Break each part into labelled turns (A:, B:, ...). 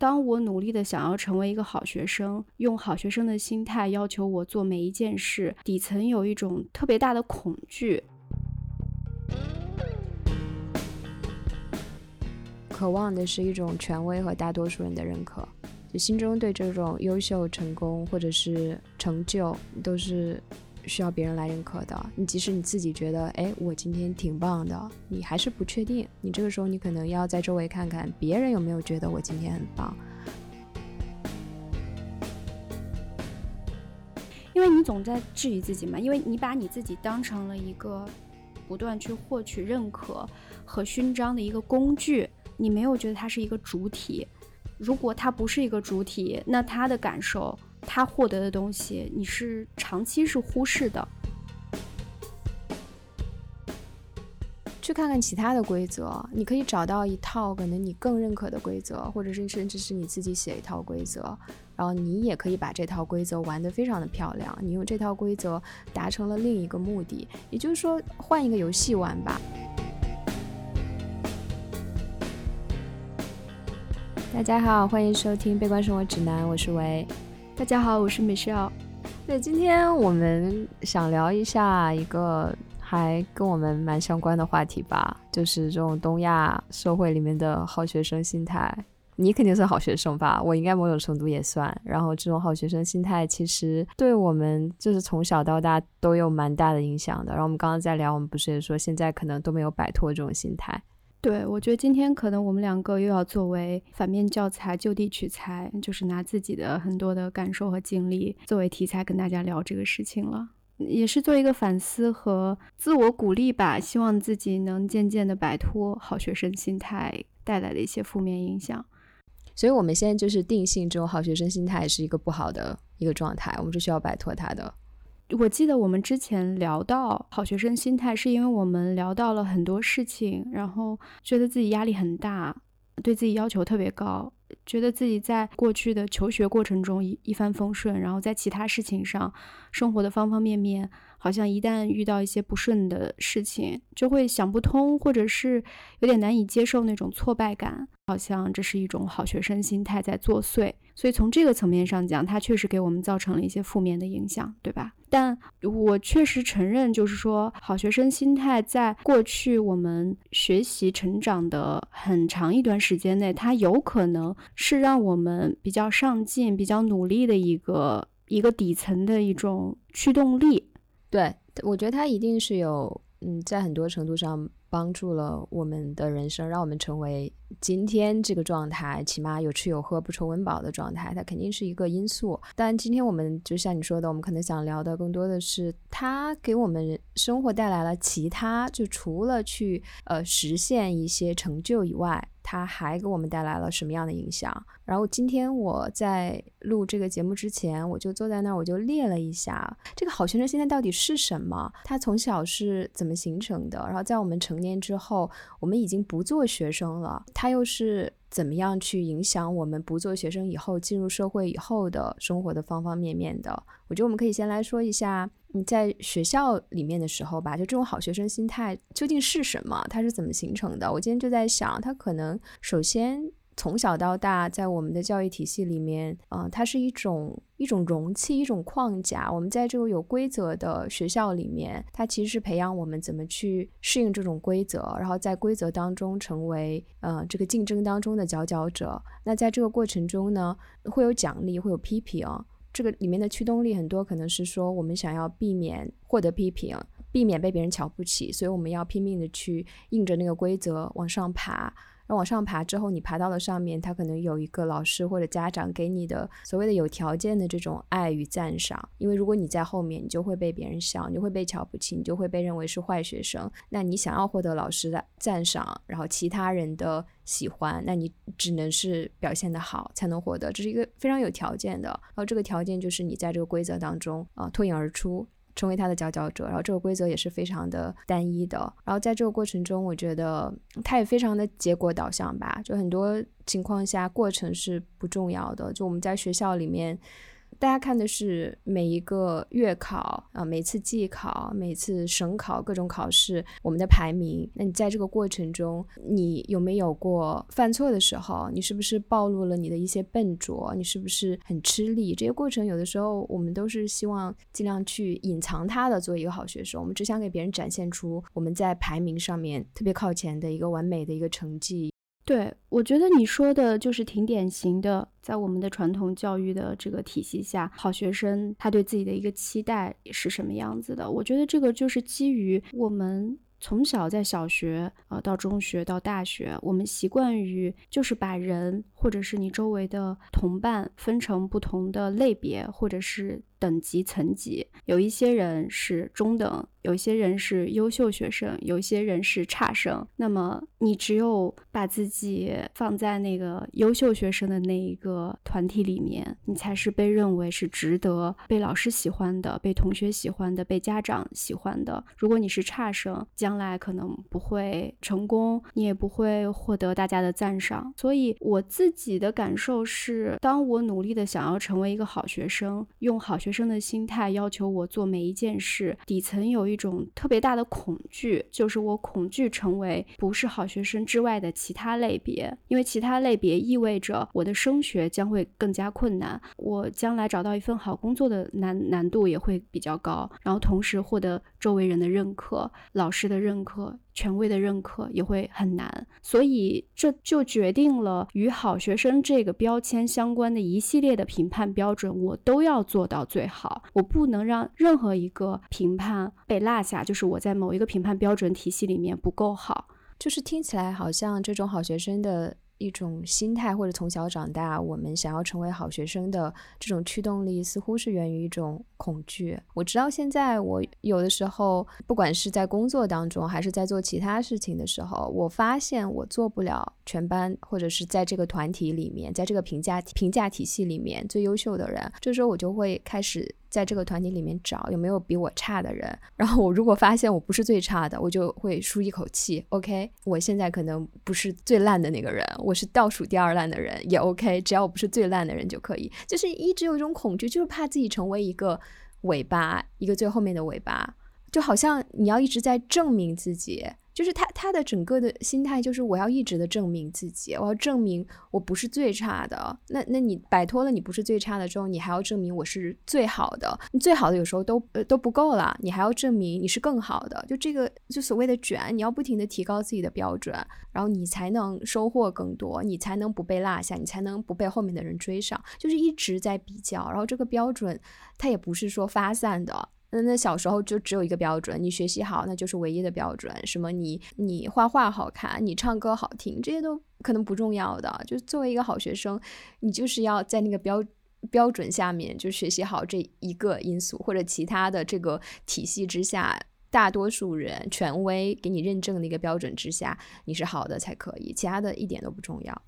A: 当我努力的想要成为一个好学生，用好学生的心态要求我做每一件事，底层有一种特别大的恐惧，
B: 渴望的是一种权威和大多数人的认可，就心中对这种优秀、成功或者是成就都是。需要别人来认可的，你即使你自己觉得，哎，我今天挺棒的，你还是不确定。你这个时候，你可能要在周围看看，别人有没有觉得我今天很棒。
A: 因为你总在质疑自己嘛，因为你把你自己当成了一个不断去获取认可和勋章的一个工具，你没有觉得它是一个主体。如果它不是一个主体，那他的感受。他获得的东西，你是长期是忽视的。
B: 去看看其他的规则，你可以找到一套可能你更认可的规则，或者是甚至是你自己写一套规则，然后你也可以把这套规则玩得非常的漂亮。你用这套规则达成了另一个目的，也就是说换一个游戏玩吧。大家好，欢迎收听《悲观生活指南》，我是维。
A: 大家好，我是 Michelle。
B: 对，今天我们想聊一下一个还跟我们蛮相关的话题吧，就是这种东亚社会里面的好学生心态。你肯定算好学生吧？我应该某种程度也算。然后这种好学生心态其实对我们就是从小到大都有蛮大的影响的。然后我们刚刚在聊，我们不是也说现在可能都没有摆脱这种心态。
A: 对，我觉得今天可能我们两个又要作为反面教材，就地取材，就是拿自己的很多的感受和经历作为题材跟大家聊这个事情了，也是做一个反思和自我鼓励吧。希望自己能渐渐的摆脱好学生心态带来的一些负面影响。
B: 所以，我们现在就是定性这种好学生心态是一个不好的一个状态，我们是需要摆脱它的。
A: 我记得我们之前聊到好学生心态，是因为我们聊到了很多事情，然后觉得自己压力很大，对自己要求特别高，觉得自己在过去的求学过程中一一帆风顺，然后在其他事情上，生活的方方面面，好像一旦遇到一些不顺的事情，就会想不通，或者是有点难以接受那种挫败感，好像这是一种好学生心态在作祟。所以从这个层面上讲，它确实给我们造成了一些负面的影响，对吧？但我确实承认，就是说，好学生心态在过去我们学习成长的很长一段时间内，它有可能是让我们比较上进、比较努力的一个一个底层的一种驱动力。
B: 对，我觉得它一定是有，嗯，在很多程度上。帮助了我们的人生，让我们成为今天这个状态，起码有吃有喝、不愁温饱的状态，它肯定是一个因素。但今天我们就像你说的，我们可能想聊的更多的是，它给我们生活带来了其他，就除了去呃实现一些成就以外。它还给我们带来了什么样的影响？然后今天我在录这个节目之前，我就坐在那儿，我就列了一下这个好学生现在到底是什么？他从小是怎么形成的？然后在我们成年之后，我们已经不做学生了，他又是？怎么样去影响我们不做学生以后进入社会以后的生活的方方面面的？我觉得我们可以先来说一下，你在学校里面的时候吧，就这种好学生心态究竟是什么？它是怎么形成的？我今天就在想，它可能首先。从小到大，在我们的教育体系里面，呃，它是一种一种容器，一种框架。我们在这个有规则的学校里面，它其实是培养我们怎么去适应这种规则，然后在规则当中成为呃这个竞争当中的佼佼者。那在这个过程中呢，会有奖励，会有批评。这个里面的驱动力很多可能是说，我们想要避免获得批评，避免被别人瞧不起，所以我们要拼命的去硬着那个规则往上爬。往上爬之后，你爬到了上面，他可能有一个老师或者家长给你的所谓的有条件的这种爱与赞赏。因为如果你在后面，你就会被别人笑，你会被瞧不起，你就会被认为是坏学生。那你想要获得老师的赞赏，然后其他人的喜欢，那你只能是表现的好才能获得，这是一个非常有条件的。然后这个条件就是你在这个规则当中啊脱颖而出。成为他的佼佼者，然后这个规则也是非常的单一的。然后在这个过程中，我觉得他也非常的结果导向吧。就很多情况下，过程是不重要的。就我们在学校里面，大家看的是每一个月考啊，每次季考，每次省考，各种考试，我们的排名。那你在这个过程中，你有没有过犯错的时候？你是不是暴露了你的一些笨拙？你是不是很吃力？这些过程有的时候我们都是希望尽量去隐藏它的，做一个好学生。我们只想给别人展现出我们在排名上面特别靠前的一个完美的一个成绩。
A: 对，我觉得你说的就是挺典型的，在我们的传统教育的这个体系下，好学生他对自己的一个期待是什么样子的？我觉得这个就是基于我们从小在小学啊到中学到大学，我们习惯于就是把人或者是你周围的同伴分成不同的类别，或者是。等级层级，有一些人是中等，有一些人是优秀学生，有一些人是差生。那么你只有把自己放在那个优秀学生的那一个团体里面，你才是被认为是值得被老师喜欢的、被同学喜欢的、被家长喜欢的。如果你是差生，将来可能不会成功，你也不会获得大家的赞赏。所以我自自己的感受是，当我努力的想要成为一个好学生，用好。学生的心态要求我做每一件事，底层有一种特别大的恐惧，就是我恐惧成为不是好学生之外的其他类别，因为其他类别意味着我的升学将会更加困难，我将来找到一份好工作的难难度也会比较高，然后同时获得周围人的认可、老师的认可。权威的认可也会很难，所以这就决定了与好学生这个标签相关的一系列的评判标准，我都要做到最好。我不能让任何一个评判被落下，就是我在某一个评判标准体系里面不够好。
B: 就是听起来好像这种好学生的。一种心态，或者从小长大，我们想要成为好学生的这种驱动力，似乎是源于一种恐惧。我直到现在，我有的时候，不管是在工作当中，还是在做其他事情的时候，我发现我做不了全班，或者是在这个团体里面，在这个评价评价体系里面最优秀的人。这时候，我就会开始。在这个团体里面找有没有比我差的人，然后我如果发现我不是最差的，我就会舒一口气。OK，我现在可能不是最烂的那个人，我是倒数第二烂的人也 OK，只要我不是最烂的人就可以。就是一直有一种恐惧，就是怕自己成为一个尾巴，一个最后面的尾巴，就好像你要一直在证明自己。就是他，他的整个的心态就是我要一直的证明自己，我要证明我不是最差的。那，那你摆脱了你不是最差的之后，你还要证明我是最好的。你最好的有时候都呃都不够了，你还要证明你是更好的。就这个，就所谓的卷，你要不停的提高自己的标准，然后你才能收获更多，你才能不被落下，你才能不被后面的人追上。就是一直在比较，然后这个标准它也不是说发散的。那那小时候就只有一个标准，你学习好那就是唯一的标准。什么你你画画好看，你唱歌好听，这些都可能不重要的。就作为一个好学生，你就是要在那个标标准下面，就学习好这一个因素，或者其他的这个体系之下，大多数人权威给你认证的一个标准之下，你是好的才可以，其他的一点都不重要。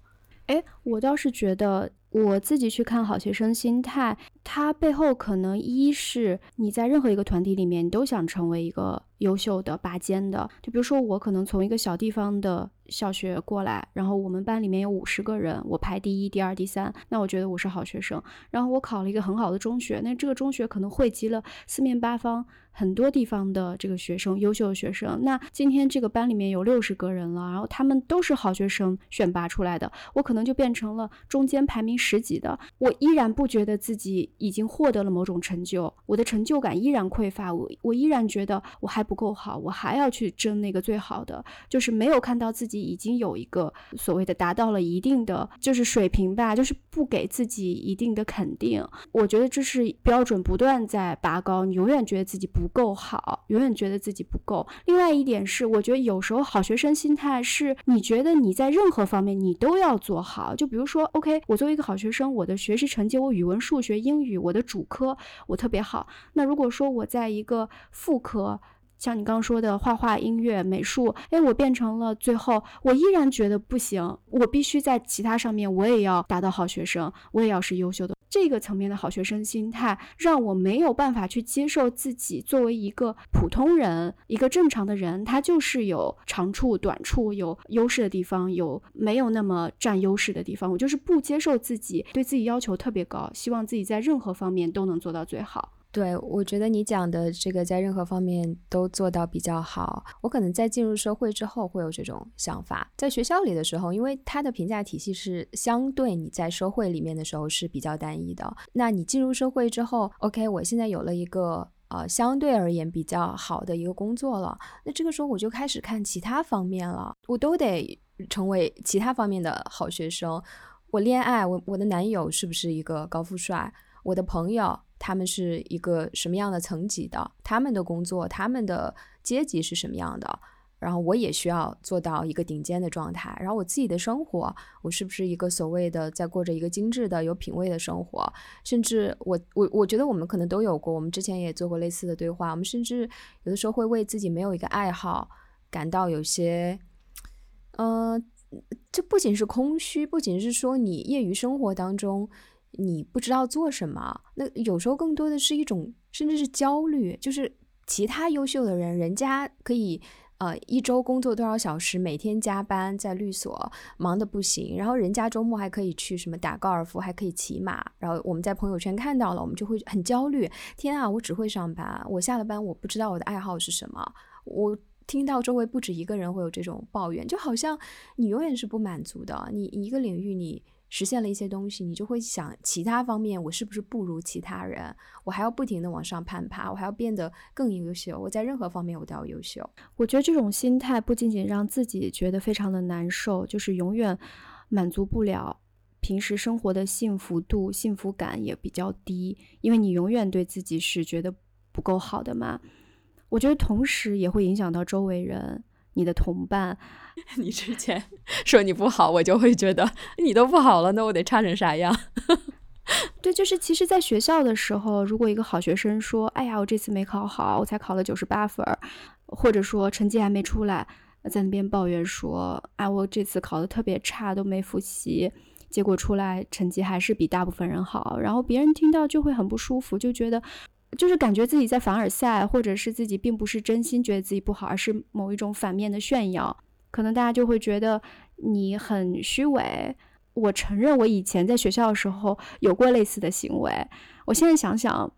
A: 哎，我倒是觉得。我自己去看好学生心态，它背后可能一是你在任何一个团体里面，你都想成为一个优秀的拔尖的。就比如说我可能从一个小地方的小学过来，然后我们班里面有五十个人，我排第一、第二、第三，那我觉得我是好学生。然后我考了一个很好的中学，那这个中学可能汇集了四面八方很多地方的这个学生，优秀的学生。那今天这个班里面有六十个人了，然后他们都是好学生选拔出来的，我可能就变成了中间排名。十几的，我依然不觉得自己已经获得了某种成就，我的成就感依然匮乏，我我依然觉得我还不够好，我还要去争那个最好的，就是没有看到自己已经有一个所谓的达到了一定的就是水平吧，就是不给自己一定的肯定，我觉得这是标准不断在拔高，你永远觉得自己不够好，永远觉得自己不够。另外一点是，我觉得有时候好学生心态是你觉得你在任何方面你都要做好，就比如说，OK，我作为一个好。学生，我的学习成绩，我语文、数学、英语，我的主科我特别好。那如果说我在一个副科，像你刚说的画画、音乐、美术，哎，我变成了最后，我依然觉得不行，我必须在其他上面我也要达到好学生，我也要是优秀的。这个层面的好学生心态，让我没有办法去接受自己作为一个普通人，一个正常的人，他就是有长处、短处，有优势的地方，有没有那么占优势的地方。我就是不接受自己，对自己要求特别高，希望自己在任何方面都能做到最好。
B: 对，我觉得你讲的这个在任何方面都做到比较好。我可能在进入社会之后会有这种想法，在学校里的时候，因为他的评价体系是相对你在社会里面的时候是比较单一的。那你进入社会之后，OK，我现在有了一个呃相对而言比较好的一个工作了，那这个时候我就开始看其他方面了，我都得成为其他方面的好学生。我恋爱，我我的男友是不是一个高富帅？我的朋友。他们是一个什么样的层级的？他们的工作，他们的阶级是什么样的？然后我也需要做到一个顶尖的状态。然后我自己的生活，我是不是一个所谓的在过着一个精致的、有品位的生活？甚至我我我觉得我们可能都有过，我们之前也做过类似的对话。我们甚至有的时候会为自己没有一个爱好感到有些，嗯，这不仅是空虚，不仅是说你业余生活当中。你不知道做什么，那有时候更多的是一种甚至是焦虑，就是其他优秀的人，人家可以呃一周工作多少小时，每天加班在律所忙得不行，然后人家周末还可以去什么打高尔夫，还可以骑马，然后我们在朋友圈看到了，我们就会很焦虑。天啊，我只会上班，我下了班我不知道我的爱好是什么。我听到周围不止一个人会有这种抱怨，就好像你永远是不满足的，你一个领域你。实现了一些东西，你就会想其他方面，我是不是不如其他人？我还要不停的往上攀爬，我还要变得更优秀。我在任何方面我都要优秀。
A: 我觉得这种心态不仅仅让自己觉得非常的难受，就是永远满足不了平时生活的幸福度、幸福感也比较低，因为你永远对自己是觉得不够好的嘛。我觉得同时也会影响到周围人。你的同伴，
B: 你之前 说你不好，我就会觉得你都不好了，那我得差成啥样？
A: 对，就是其实，在学校的时候，如果一个好学生说：“哎呀，我这次没考好，我才考了九十八分。”或者说成绩还没出来，在那边抱怨说：“啊，我这次考的特别差，都没复习，结果出来成绩还是比大部分人好。”然后别人听到就会很不舒服，就觉得。就是感觉自己在凡尔赛，或者是自己并不是真心觉得自己不好，而是某一种反面的炫耀。可能大家就会觉得你很虚伪。我承认，我以前在学校的时候有过类似的行为。我现在想想，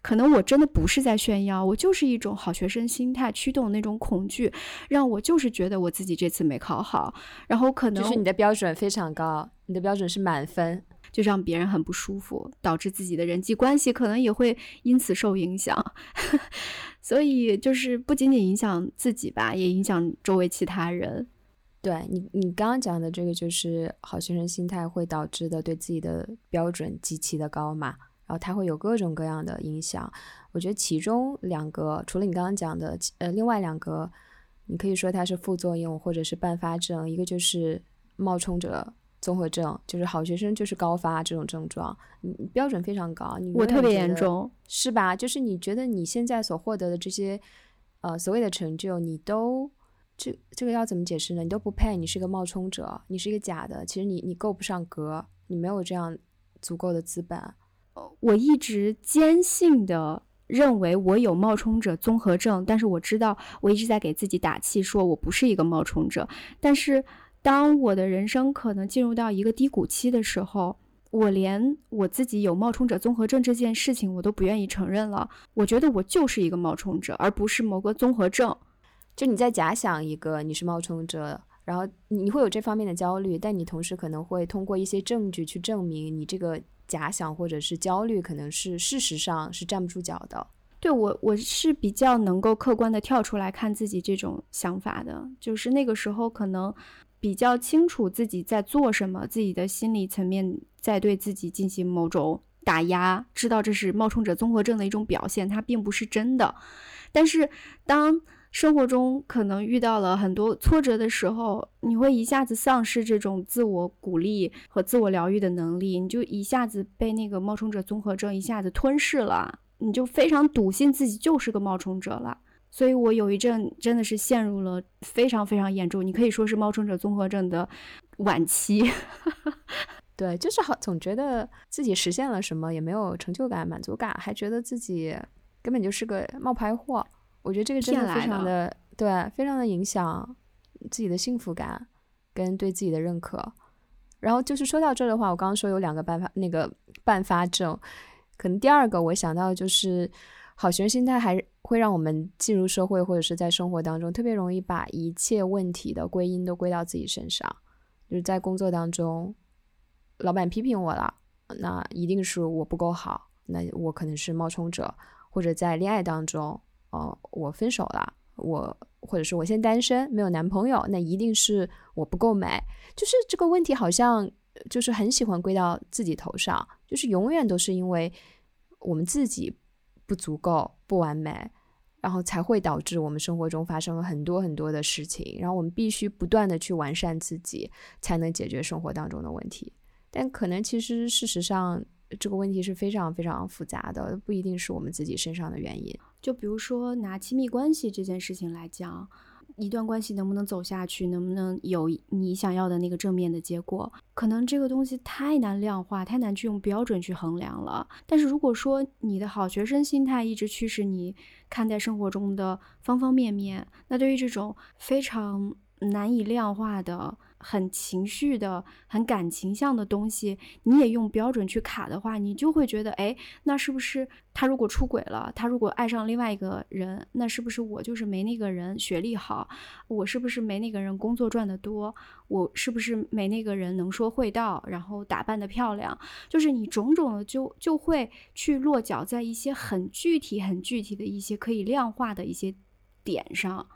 A: 可能我真的不是在炫耀，我就是一种好学生心态驱动那种恐惧，让我就是觉得我自己这次没考好。然后可能
B: 就是你的标准非常高，你的标准是满分。
A: 就让别人很不舒服，导致自己的人际关系可能也会因此受影响。所以就是不仅仅影响自己吧，也影响周围其他人。
B: 对你，你刚刚讲的这个就是好学生心态会导致的，对自己的标准极其的高嘛，然后它会有各种各样的影响。我觉得其中两个，除了你刚刚讲的，呃，另外两个，你可以说它是副作用或者是伴发症，一个就是冒充者。综合症就是好学生就是高发这种症状，你标准非常高，你
A: 我特别严重，
B: 是吧？就是你觉得你现在所获得的这些，呃，所谓的成就，你都这这个要怎么解释呢？你都不配，你是个冒充者，你是一个假的，其实你你够不上格，你没有这样足够的资本。
A: 我一直坚信的认为我有冒充者综合症，但是我知道我一直在给自己打气，说我不是一个冒充者，但是。当我的人生可能进入到一个低谷期的时候，我连我自己有冒充者综合症这件事情我都不愿意承认了。我觉得我就是一个冒充者，而不是某个综合症。
B: 就你在假想一个你是冒充者，然后你会有这方面的焦虑，但你同时可能会通过一些证据去证明你这个假想或者是焦虑可能是事实上是站不住脚的。
A: 对我，我是比较能够客观的跳出来看自己这种想法的，就是那个时候可能。比较清楚自己在做什么，自己的心理层面在对自己进行某种打压，知道这是冒充者综合症的一种表现，它并不是真的。但是当生活中可能遇到了很多挫折的时候，你会一下子丧失这种自我鼓励和自我疗愈的能力，你就一下子被那个冒充者综合症一下子吞噬了，你就非常笃信自己就是个冒充者了。所以我有一阵真的是陷入了非常非常严重，你可以说是冒充者综合症的晚期。
B: 对，就是好，总觉得自己实现了什么，也没有成就感、满足感，还觉得自己根本就是个冒牌货。我觉得这个真的非常的对，非常的影响自己的幸福感跟对自己的认可。然后就是说到这儿的话，我刚刚说有两个办法，那个伴发症，可能第二个我想到就是好学生心态还会让我们进入社会或者是在生活当中特别容易把一切问题的归因都归到自己身上，就是在工作当中，老板批评我了，那一定是我不够好，那我可能是冒充者，或者在恋爱当中，哦，我分手了，我。或者是我现在单身没有男朋友，那一定是我不够美。就是这个问题好像就是很喜欢归到自己头上，就是永远都是因为我们自己不足够、不完美，然后才会导致我们生活中发生了很多很多的事情。然后我们必须不断的去完善自己，才能解决生活当中的问题。但可能其实事实上这个问题是非常非常复杂的，不一定是我们自己身上的原因。
A: 就比如说拿亲密关系这件事情来讲，一段关系能不能走下去，能不能有你想要的那个正面的结果，可能这个东西太难量化，太难去用标准去衡量了。但是如果说你的好学生心态一直驱使你看待生活中的方方面面，那对于这种非常难以量化的。很情绪的、很感情向的东西，你也用标准去卡的话，你就会觉得，哎，那是不是他如果出轨了，他如果爱上另外一个人，那是不是我就是没那个人学历好？我是不是没那个人工作赚得多？我是不是没那个人能说会道，然后打扮的漂亮？就是你种种的就就会去落脚在一些很具体、很具体的一些可以量化的一些点上，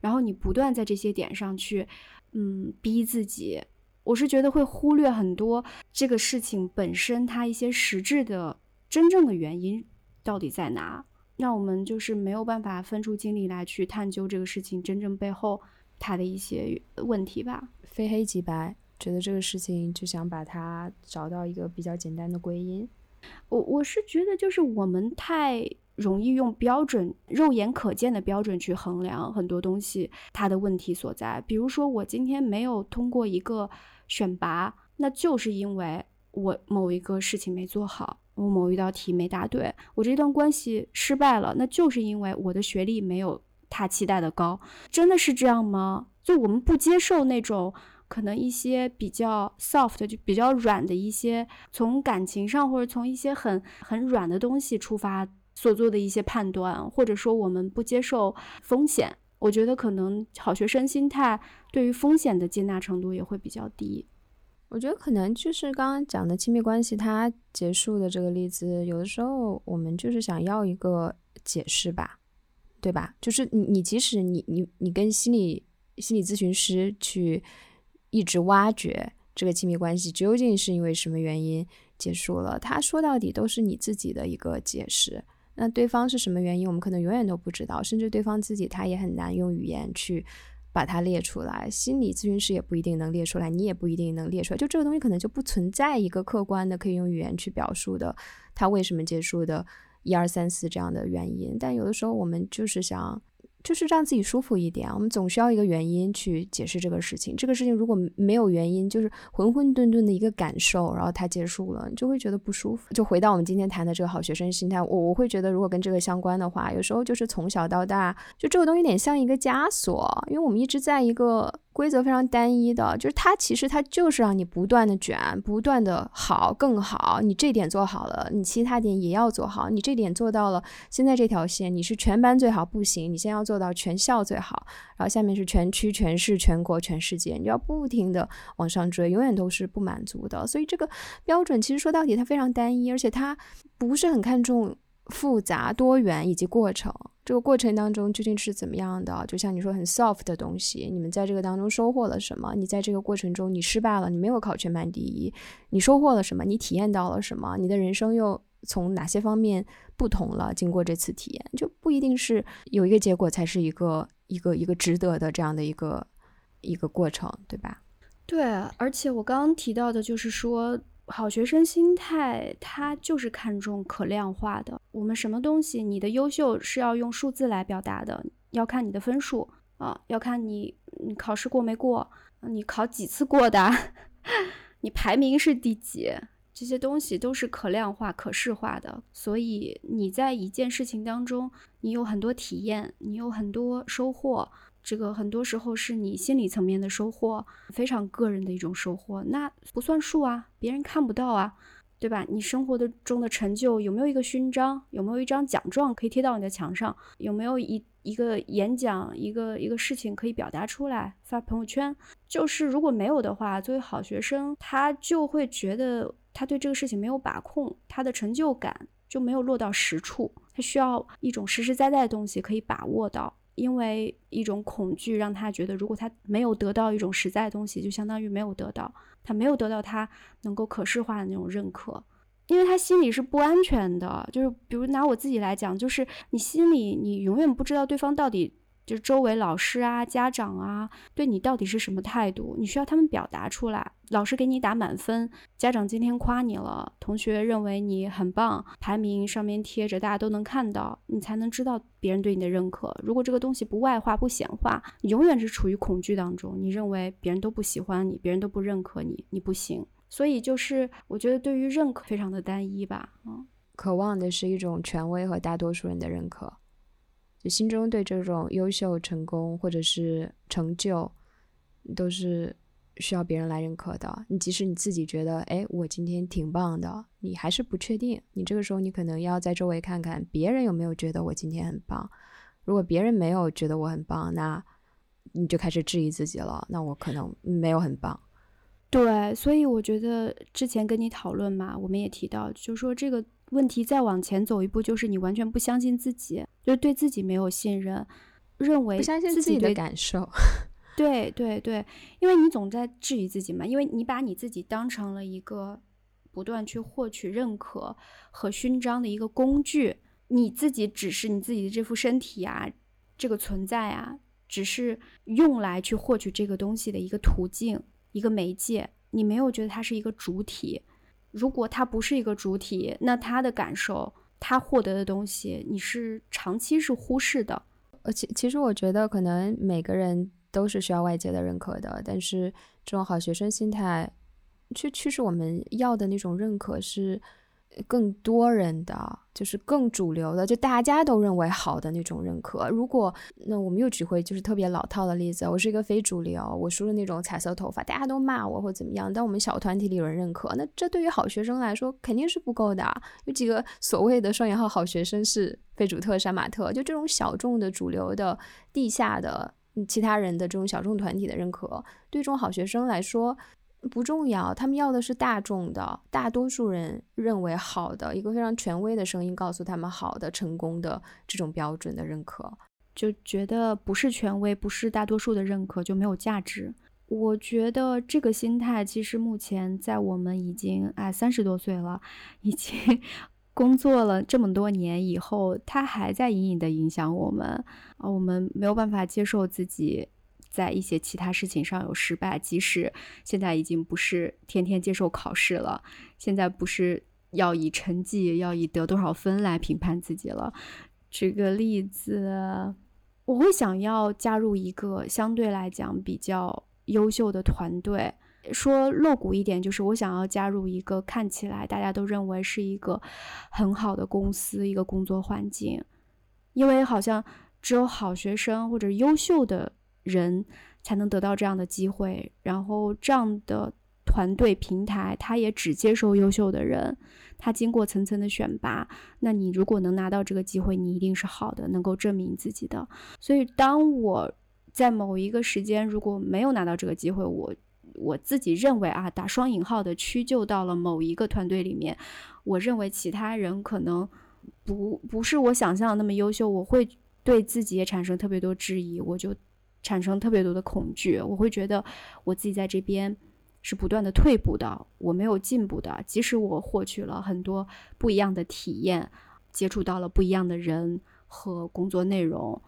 A: 然后你不断在这些点上去。嗯，逼自己，我是觉得会忽略很多这个事情本身它一些实质的真正的原因到底在哪，那我们就是没有办法分出精力来去探究这个事情真正背后它的一些问题吧。
B: 非黑即白，觉得这个事情就想把它找到一个比较简单的归因。
A: 我我是觉得就是我们太。容易用标准、肉眼可见的标准去衡量很多东西，它的问题所在。比如说，我今天没有通过一个选拔，那就是因为我某一个事情没做好，我某一道题没答对，我这段关系失败了，那就是因为我的学历没有他期待的高。真的是这样吗？就我们不接受那种可能一些比较 soft 就比较软的一些，从感情上或者从一些很很软的东西出发。所做的一些判断，或者说我们不接受风险，我觉得可能好学生心态对于风险的接纳程度也会比较低。
B: 我觉得可能就是刚刚讲的亲密关系它结束的这个例子，有的时候我们就是想要一个解释吧，对吧？就是你你即使你你你跟心理心理咨询师去一直挖掘这个亲密关系究竟是因为什么原因结束了，他说到底都是你自己的一个解释。那对方是什么原因？我们可能永远都不知道，甚至对方自己他也很难用语言去把它列出来。心理咨询师也不一定能列出来，你也不一定能列出来。就这个东西可能就不存在一个客观的可以用语言去表述的，他为什么结束的，一二三四这样的原因。但有的时候我们就是想。就是让自己舒服一点，我们总需要一个原因去解释这个事情。这个事情如果没有原因，就是浑浑沌沌的一个感受，然后它结束了，你就会觉得不舒服。就回到我们今天谈的这个好学生心态，我我会觉得，如果跟这个相关的话，有时候就是从小到大，就这个东西有点像一个枷锁，因为我们一直在一个。规则非常单一的，就是它其实它就是让你不断的卷，不断的好更好。你这点做好了，你其他点也要做好。你这点做到了，现在这条线你是全班最好不行，你先要做到全校最好，然后下面是全区、全市、全国、全世界，你要不停的往上追，永远都是不满足的。所以这个标准其实说到底它非常单一，而且它不是很看重复杂、多元以及过程。这个过程当中究竟是怎么样的？就像你说很 soft 的东西，你们在这个当中收获了什么？你在这个过程中你失败了，你没有考全班第一，你收获了什么？你体验到了什么？你的人生又从哪些方面不同了？经过这次体验，就不一定是有一个结果才是一个一个一个值得的这样的一个一个过程，对吧？
A: 对，而且我刚刚提到的就是说。好学生心态，它就是看重可量化的。我们什么东西，你的优秀是要用数字来表达的。要看你的分数啊，要看你你考试过没过，你考几次过的，你排名是第几，这些东西都是可量化、可视化的。所以你在一件事情当中，你有很多体验，你有很多收获。这个很多时候是你心理层面的收获，非常个人的一种收获，那不算数啊，别人看不到啊，对吧？你生活的中的成就有没有一个勋章，有没有一张奖状可以贴到你的墙上，有没有一一个演讲，一个一个事情可以表达出来发朋友圈？就是如果没有的话，作为好学生，他就会觉得他对这个事情没有把控，他的成就感就没有落到实处，他需要一种实实在在的东西可以把握到。因为一种恐惧，让他觉得，如果他没有得到一种实在的东西，就相当于没有得到，他没有得到他能够可视化的那种认可，因为他心里是不安全的。就是比如拿我自己来讲，就是你心里你永远不知道对方到底。就是周围老师啊、家长啊，对你到底是什么态度？你需要他们表达出来。老师给你打满分，家长今天夸你了，同学认为你很棒，排名上面贴着，大家都能看到，你才能知道别人对你的认可。如果这个东西不外化、不显化，你永远是处于恐惧当中。你认为别人都不喜欢你，别人都不认可你，你不行。所以就是我觉得对于认可非常的单一吧，嗯，
B: 渴望的是一种权威和大多数人的认可。心中对这种优秀、成功或者是成就，都是需要别人来认可的。你即使你自己觉得，哎，我今天挺棒的，你还是不确定。你这个时候，你可能要在周围看看别人有没有觉得我今天很棒。如果别人没有觉得我很棒，那你就开始质疑自己了。那我可能没有很棒。
A: 对，所以我觉得之前跟你讨论嘛，我们也提到，就是说这个。问题再往前走一步，就是你完全不相信自己，就对自己没有信任，认为
B: 不相信自己的感受。
A: 对对对，因为你总在质疑自己嘛，因为你把你自己当成了一个不断去获取认可和勋章的一个工具，你自己只是你自己的这副身体啊，这个存在啊，只是用来去获取这个东西的一个途径、一个媒介，你没有觉得它是一个主体。如果他不是一个主体，那他的感受，他获得的东西，你是长期是忽视的。
B: 呃，其，其实我觉得，可能每个人都是需要外界的认可的，但是这种好学生心态，去驱使我们要的那种认可是。更多人的就是更主流的，就大家都认为好的那种认可。如果那我们又举回就是特别老套的例子，我是一个非主流，我梳了那种彩色头发，大家都骂我或怎么样。但我们小团体里有人认可，那这对于好学生来说肯定是不够的。有几个所谓的双引号好学生是非主特、杀马特，就这种小众的、主流的、地下的其他人的这种小众团体的认可，对这种好学生来说。不重要，他们要的是大众的，大多数人认为好的一个非常权威的声音，告诉他们好的、成功的这种标准的认可，
A: 就觉得不是权威，不是大多数的认可就没有价值。我觉得这个心态其实目前在我们已经哎三十多岁了，已经 工作了这么多年以后，它还在隐隐的影响我们啊，我们没有办法接受自己。在一些其他事情上有失败，即使现在已经不是天天接受考试了，现在不是要以成绩要以得多少分来评判自己了。举个例子，我会想要加入一个相对来讲比较优秀的团队。说露骨一点，就是我想要加入一个看起来大家都认为是一个很好的公司，一个工作环境，因为好像只有好学生或者优秀的。人才能得到这样的机会，然后这样的团队平台，他也只接受优秀的人，他经过层层的选拔。那你如果能拿到这个机会，你一定是好的，能够证明自己的。所以，当我在某一个时间如果没有拿到这个机会，我我自己认为啊，打双引号的屈就到了某一个团队里面，我认为其他人可能不不是我想象的那么优秀，我会对自己也产生特别多质疑，我就。产生特别多的恐惧，我会觉得我自己在这边是不断的退步的，我没有进步的。即使我获取了很多不一样的体验，接触到了不一样的人和工作内容，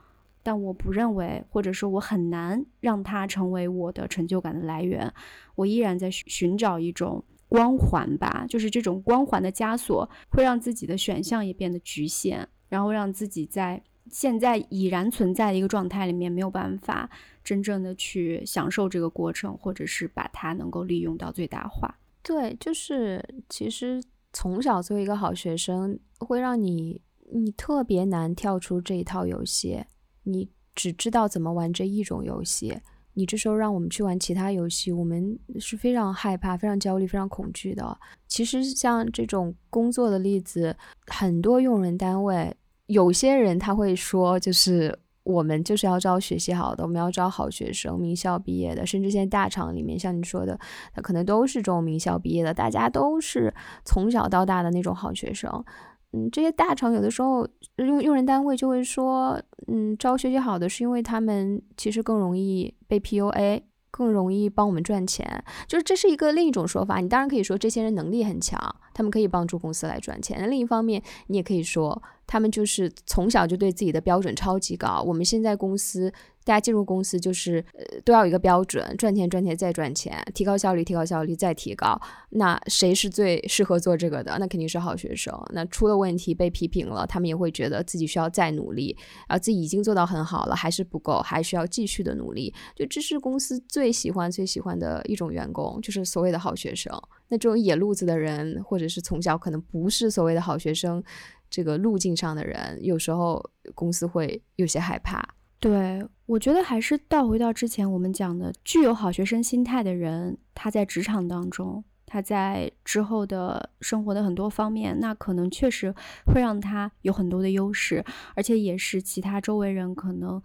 A: 但我不认为，或者说我很难让它成为我的成就感的来源。我依然在寻找一种光环吧，就是这种光环的枷锁会让自己的选项也变得局限，然后让自己在。现在已然存在的一个状态里面，没有办法真正的去享受这个过程，或者是把它能够利用到最大化。
B: 对，就是其实从小做一个好学生，会让你你特别难跳出这一套游戏，你只知道怎么玩这一种游戏。你这时候让我们去玩其他游戏，我们是非常害怕、非常焦虑、非常恐惧的。其实像这种工作的例子，很多用人单位，有些人他会说，就是我们就是要招学习好的，我们要招好学生，名校毕业的，甚至现在大厂里面，像你说的，他可能都是这种名校毕业的，大家都是从小到大的那种好学生。嗯，这些大厂有的时候用用人单位就会说，嗯，招学习好的是因为他们其实更容易被 PUA，更容易帮我们赚钱，就是这是一个另一种说法。你当然可以说这些人能力很强，他们可以帮助公司来赚钱。那另一方面，你也可以说他们就是从小就对自己的标准超级高。我们现在公司。大家进入公司就是呃都要有一个标准，赚钱赚钱再赚钱，提高效率提高效率再提高。那谁是最适合做这个的？那肯定是好学生。那出了问题被批评了，他们也会觉得自己需要再努力，啊自己已经做到很好了，还是不够，还需要继续的努力。就这是公司最喜欢最喜欢的一种员工，就是所谓的好学生。那这种野路子的人，或者是从小可能不是所谓的好学生这个路径上的人，有时候公司会有些害怕。
A: 对，我觉得还是倒回到之前我们讲的，具有好学生心态的人，他在职场当中，他在之后的生活的很多方面，那可能确实会让他有很多的优势，而且也是其他周围人可能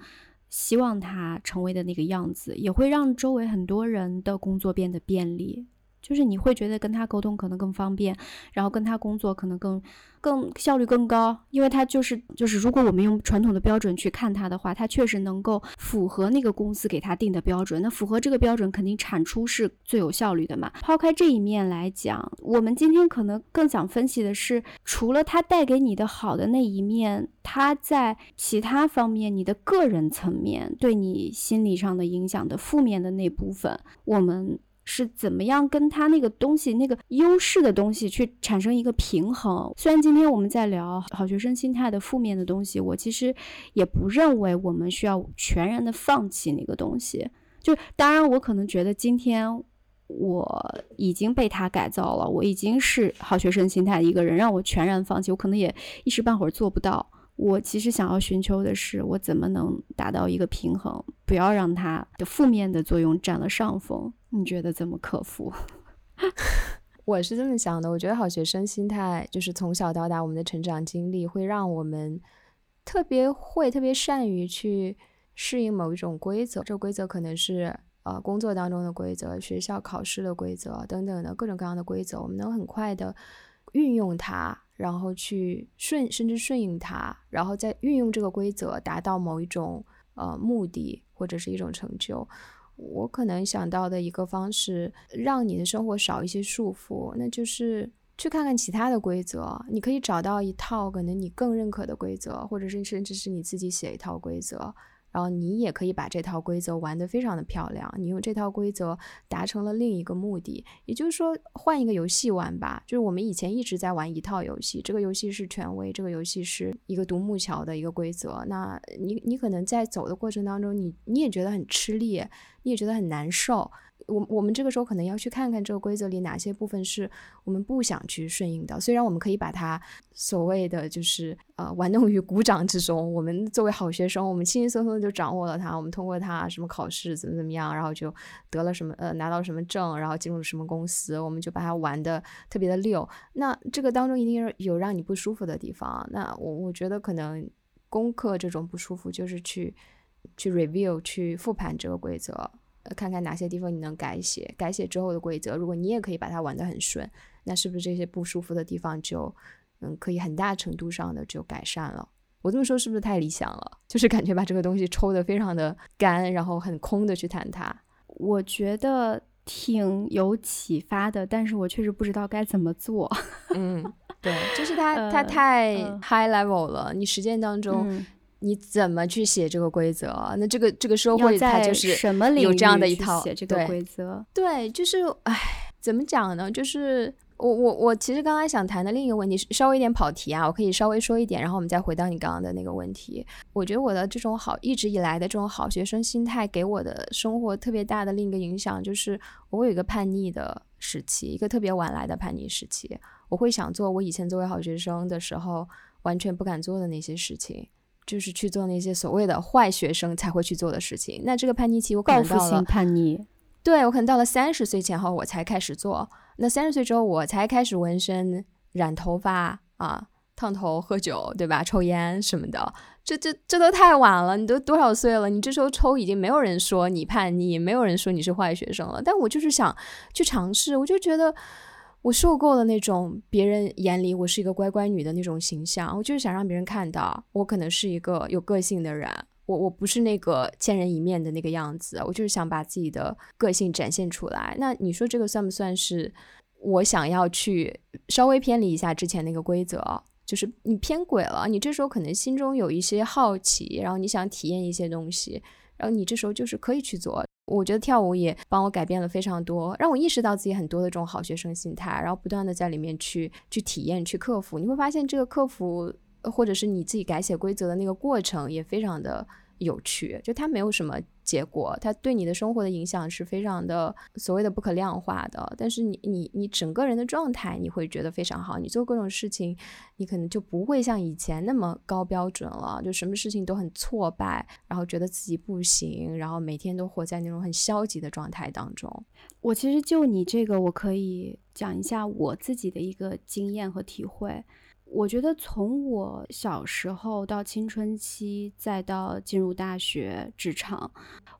A: 希望他成为的那个样子，也会让周围很多人的工作变得便利。就是你会觉得跟他沟通可能更方便，然后跟他工作可能更更效率更高，因为他就是就是如果我们用传统的标准去看他的话，他确实能够符合那个公司给他定的标准。那符合这个标准，肯定产出是最有效率的嘛。抛开这一面来讲，我们今天可能更想分析的是，除了他带给你的好的那一面，他在其他方面，你的个人层面对你心理上的影响的负面的那部分，我们。是怎么样跟他那个东西、那个优势的东西去产生一个平衡？虽然今天我们在聊好学生心态的负面的东西，我其实也不认为我们需要全然的放弃那个东西。就当然，我可能觉得今天我已经被他改造了，我已经是好学生心态的一个人，让我全然放弃，我可能也一时半会儿做不到。我其实想要寻求的是，我怎么能达到一个平衡，不要让它的负面的作用占了上风。你觉得怎么克服？
B: 我是这么想的，我觉得好学生心态就是从小到大我们的成长经历会让我们特别会、特别善于去适应某一种规则。这规则可能是呃工作当中的规则、学校考试的规则等等的各种各样的规则，我们能很快的运用它。然后去顺，甚至顺应它，然后再运用这个规则达到某一种呃目的或者是一种成就。我可能想到的一个方式，让你的生活少一些束缚，那就是去看看其他的规则。你可以找到一套可能你更认可的规则，或者是甚至是你自己写一套规则。然后你也可以把这套规则玩得非常的漂亮，你用这套规则达成了另一个目的，也就是说换一个游戏玩吧。就是我们以前一直在玩一套游戏，这个游戏是权威，这个游戏是一个独木桥的一个规则。那你你可能在走的过程当中，你你也觉得很吃力，你也觉得很难受。我我们这个时候可能要去看看这个规则里哪些部分是我们不想去顺应的。虽然我们可以把它所谓的就是呃玩弄于股掌之中，我们作为好学生，我们轻轻松松就掌握了它。我们通过它什么考试怎么怎么样，然后就得了什么呃拿到什么证，然后进入什么公司，我们就把它玩的特别的溜。那这个当中一定有让你不舒服的地方。那我我觉得可能攻克这种不舒服，就是去去 review 去复盘这个规则。看看哪些地方你能改写，改写之后的规则，如果你也可以把它玩得很顺，那是不是这些不舒服的地方就，嗯，可以很大程度上的就改善了？我这么说是不是太理想了？就是感觉把这个东西抽得非常的干，然后很空的去谈它。
A: 我觉得挺有启发的，但是我确实不知道该怎么做。
B: 嗯，对，就是它它太 high level 了，你实践当中。你怎么去写这个规则？那这个这个社会它就是有这样的一套
A: 写这个规则。
B: 对，就是唉，怎么讲呢？就是我我我其实刚刚想谈的另一个问题是稍微有点跑题啊，我可以稍微说一点，然后我们再回到你刚刚的那个问题。我觉得我的这种好一直以来的这种好学生心态给我的生活特别大的另一个影响就是，我有一个叛逆的时期，一个特别晚来的叛逆时期。我会想做我以前作为好学生的时候完全不敢做的那些事情，就是去做那些所谓的坏学生才会去做的事情。那这个叛逆期我可能到了
A: 叛逆。
B: 对我可能到了三十岁前后我才开始做，那三十岁之后我才开始纹身、染头发啊、烫头、喝酒，对吧？抽烟什么的，这这这都太晚了。你都多少岁了？你这时候抽已经没有人说你叛逆，没有人说你是坏学生了。但我就是想去尝试，我就觉得我受够了那种别人眼里我是一个乖乖女的那种形象，我就是想让别人看到我可能是一个有个性的人。我我不是那个见人一面的那个样子，我就是想把自己的个性展现出来。那你说这个算不算是我想要去稍微偏离一下之前那个规则？就是你偏轨了，你这时候可能心中有一些好奇，然后你想体验一些东西，然后你这时候就是可以去做。我觉得跳舞也帮我改变了非常多，让我意识到自己很多的这种好学生心态，然后不断的在里面去去体验、去克服。你会发现这个克服。或者是你自己改写规则的那个过程也非常的有趣，就它没有什么结果，它对你的生活的影响是非常的所谓的不可量化的。但是你你你整个人的状态你会觉得非常好，你做各种事情，你可能就不会像以前那么高标准了，就什么事情都很挫败，然后觉得自己不行，然后每天都活在那种很消极的状态当中。
A: 我其实就你这个，我可以讲一下我自己的一个经验和体会。我觉得从我小时候到青春期，再到进入大学、职场，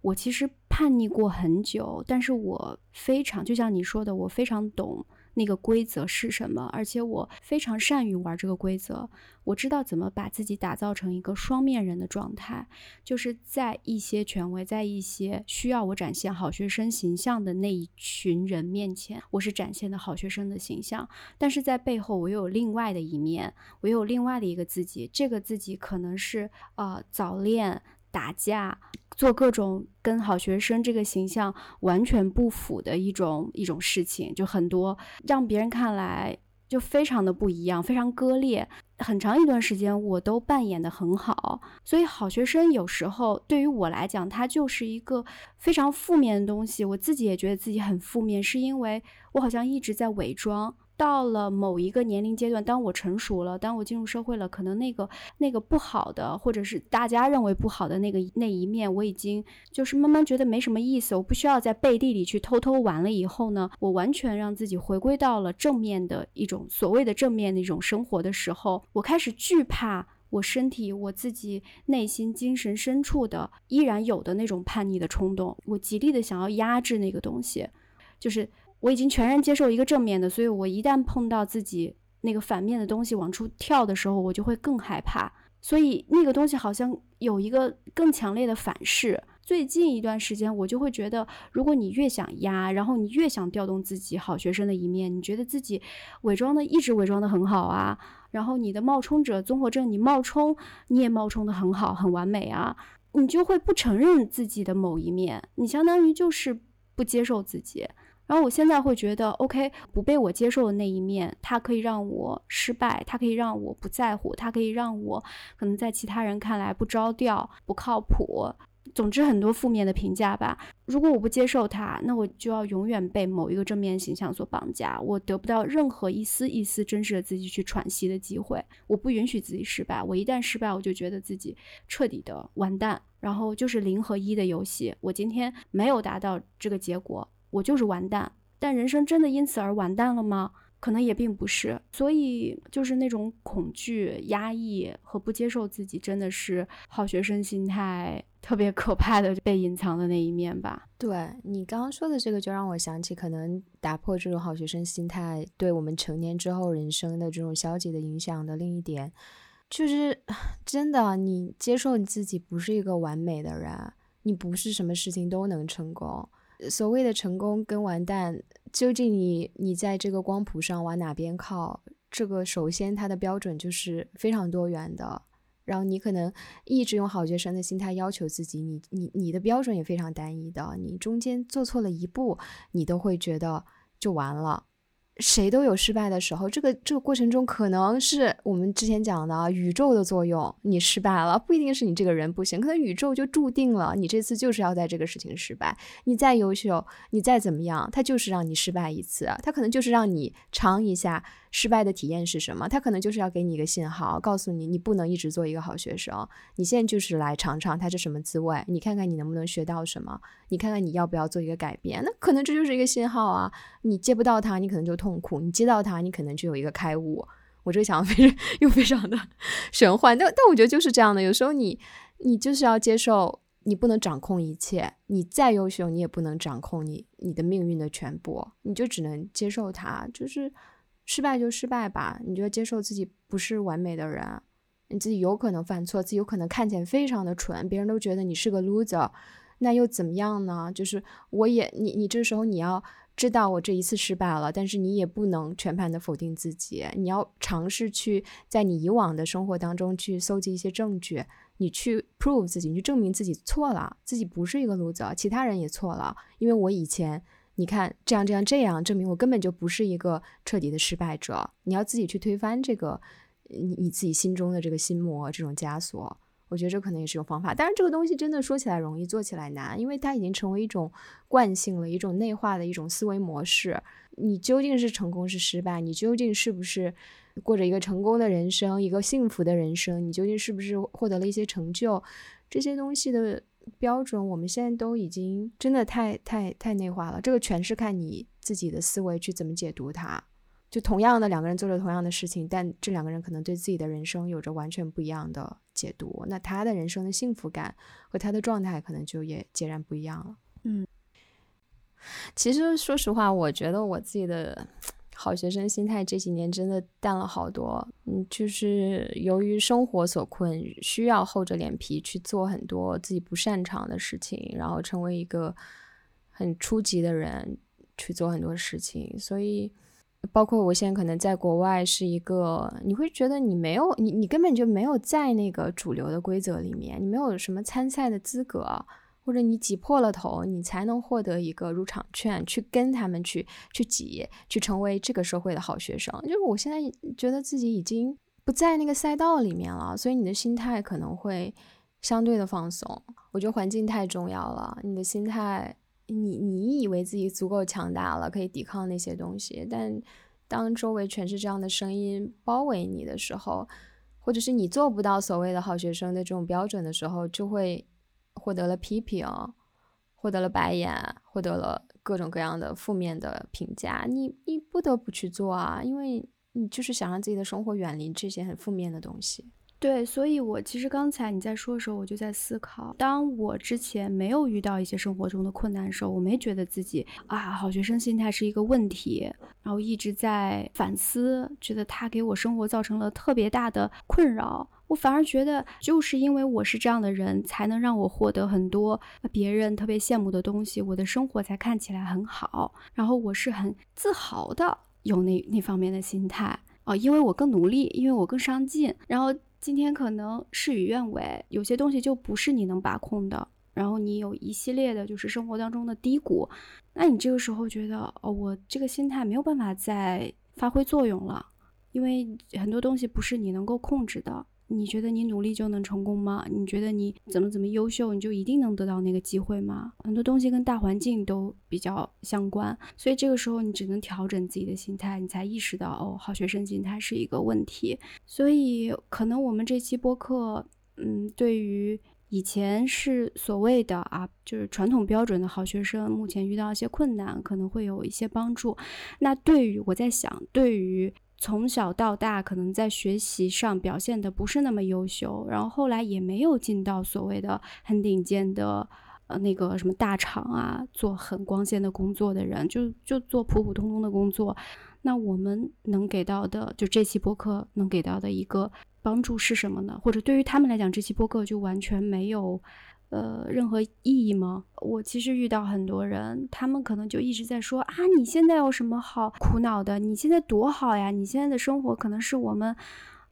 A: 我其实叛逆过很久，但是我非常就像你说的，我非常懂。那个规则是什么？而且我非常善于玩这个规则，我知道怎么把自己打造成一个双面人的状态，就是在一些权威，在一些需要我展现好学生形象的那一群人面前，我是展现的好学生的形象，但是在背后我又有另外的一面，我有另外的一个自己，这个自己可能是呃早恋。打架，做各种跟好学生这个形象完全不符的一种一种事情，就很多让别人看来就非常的不一样，非常割裂。很长一段时间我都扮演的很好，所以好学生有时候对于我来讲，它就是一个非常负面的东西。我自己也觉得自己很负面，是因为我好像一直在伪装。到了某一个年龄阶段，当我成熟了，当我进入社会了，可能那个那个不好的，或者是大家认为不好的那个那一面，我已经就是慢慢觉得没什么意思，我不需要在背地里去偷偷玩了。以后呢，我完全让自己回归到了正面的一种所谓的正面的一种生活的时候，我开始惧怕我身体、我自己内心精神深处的依然有的那种叛逆的冲动，我极力的想要压制那个东西，就是。我已经全然接受一个正面的，所以我一旦碰到自己那个反面的东西往出跳的时候，我就会更害怕。所以那个东西好像有一个更强烈的反噬。最近一段时间，我就会觉得，如果你越想压，然后你越想调动自己好学生的一面，你觉得自己伪装的一直伪装的很好啊，然后你的冒充者综合症，你冒充你也冒充的很好，很完美啊，你就会不承认自己的某一面，你相当于就是不接受自己。然后我现在会觉得，OK，不被我接受的那一面，它可以让我失败，它可以让我不在乎，它可以让我可能在其他人看来不着调、不靠谱。总之，很多负面的评价吧。如果我不接受它，那我就要永远被某一个正面形象所绑架，我得不到任何一丝一丝真实的自己去喘息的机会。我不允许自己失败，我一旦失败，我就觉得自己彻底的完蛋。然后就是零和一的游戏，我今天没有达到这个结果。我就是完蛋，但人生真的因此而完蛋了吗？可能也并不是。所以就是那种恐惧、压抑和不接受自己，真的是好学生心态特别可怕的被隐藏的那一面吧。
B: 对你刚刚说的这个，就让我想起，可能打破这种好学生心态对我们成年之后人生的这种消极的影响的另一点，就是真的，你接受你自己不是一个完美的人，你不是什么事情都能成功。所谓的成功跟完蛋，究竟你你在这个光谱上往哪边靠？这个首先它的标准就是非常多元的，然后你可能一直用好学生的心态要求自己，你你你的标准也非常单一的，你中间做错了一步，你都会觉得就完了，谁都有失败的时候，这个这个过程中可能是我们之前讲的宇宙的作用，你失败了不一定是你这个人不行，可能宇宙就注定了你这次就是要在这个事情失败。你再优秀，你再怎么样，他就是让你失败一次，他可能就是让你尝一下。失败的体验是什么？他可能就是要给你一个信号，告诉你你不能一直做一个好学生。你现在就是来尝尝它是什么滋味，你看看你能不能学到什么，你看看你要不要做一个改变。那可能这就是一个信号啊！你接不到它，你可能就痛苦；你接到它，你可能就有一个开悟。我这个想法非常又非常的 玄幻，但但我觉得就是这样的。有时候你你就是要接受，你不能掌控一切。你再优秀，你也不能掌控你你的命运的全部，你就只能接受它，就是。失败就失败吧，你就接受自己不是完美的人，你自己有可能犯错，自己有可能看起来非常的蠢，别人都觉得你是个 loser，那又怎么样呢？就是我也你你这时候你要知道我这一次失败了，但是你也不能全盘的否定自己，你要尝试去在你以往的生活当中去搜集一些证据，你去 prove 自己，你去证明自己错了，自己不是一个 loser，其他人也错了，因为我以前。你看，这样这样这样，证明我根本就不是一个彻底的失败者。你要自己去推翻这个你你自己心中的这个心魔，这种枷锁。我觉得这可能也是种方法。但是这个东西真的说起来容易，做起来难，因为它已经成为一种惯性了，一种内化的一种思维模式。你究竟是成功是失败？你究竟是不是过着一个成功的人生，一个幸福的人生？你究竟是不是获得了一些成就？这些东西的。标准，我们现在都已经真的太太太内化了。这个全是看你自己的思维去怎么解读它。就同样的两个人做着同样的事情，但这两个人可能对自己的人生有着完全不一样的解读。那他的人生的幸福感和他的状态可能就也截然不一样了。
A: 嗯，
B: 其实说实话，我觉得我自己的。好学生心态这几年真的淡了好多，嗯，就是由于生活所困，需要厚着脸皮去做很多自己不擅长的事情，然后成为一个很初级的人去做很多事情。所以，包括我现在可能在国外是一个，你会觉得你没有你，你根本就没有在那个主流的规则里面，你没有什么参赛的资格。或者你挤破了头，你才能获得一个入场券，去跟他们去去挤，去成为这个社会的好学生。就是我现在觉得自己已经不在那个赛道里面了，所以你的心态可能会相对的放松。我觉得环境太重要了，你的心态，你你以为自己足够强大了，可以抵抗那些东西，但当周围全是这样的声音包围你的时候，或者是你做不到所谓的好学生的这种标准的时候，就会。获得了批评，获得了白眼，获得了各种各样的负面的评价，你你不得不去做啊，因为你就是想让自己的生活远离这些很负面的东西。
A: 对，所以我其实刚才你在说的时候，我就在思考，当我之前没有遇到一些生活中的困难的时候，我没觉得自己啊，好学生心态是一个问题，然后一直在反思，觉得他给我生活造成了特别大的困扰。我反而觉得，就是因为我是这样的人，才能让我获得很多别人特别羡慕的东西，我的生活才看起来很好。然后我是很自豪的，有那那方面的心态哦，因为我更努力，因为我更上进。然后今天可能事与愿违，有些东西就不是你能把控的。然后你有一系列的就是生活当中的低谷，那你这个时候觉得，哦，我这个心态没有办法再发挥作用了，因为很多东西不是你能够控制的。你觉得你努力就能成功吗？你觉得你怎么怎么优秀，你就一定能得到那个机会吗？很多东西跟大环境都比较相关，所以这个时候你只能调整自己的心态，你才意识到哦，好学生心态是一个问题。所以可能我们这期播客，嗯，对于以前是所谓的啊，就是传统标准的好学生，目前遇到一些困难，可能会有一些帮助。那对于我在想，对于。从小到大，可能在学习上表现的不是那么优秀，然后后来也没有进到所谓的很顶尖的呃那个什么大厂啊，做很光鲜的工作的人，就就做普普通通的工作。那我们能给到的，就这期播客能给到的一个帮助是什么呢？或者对于他们来讲，这期播客就完全没有。呃，任何意义吗？我其实遇到很多人，他们可能就一直在说啊，你现在有什么好苦恼的？你现在多好呀！你现在的生活可能是我们，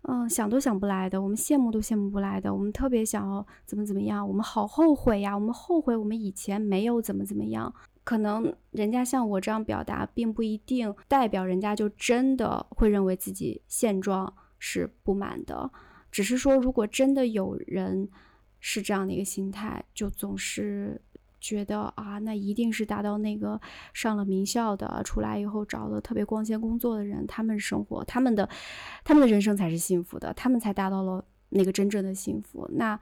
A: 嗯，想都想不来的，我们羡慕都羡慕不来的，我们特别想要怎么怎么样，我们好后悔呀，我们后悔我们以前没有怎么怎么样。可能人家像我这样表达，并不一定代表人家就真的会认为自己现状是不满的。只是说，如果真的有人是这样的一个心态，就总是觉得啊，那一定是达到那个上了名校的，出来以后找了特别光鲜工作的人，他们生活，他们的他们的人生才是幸福的，他们才达到了那个真正的幸福。那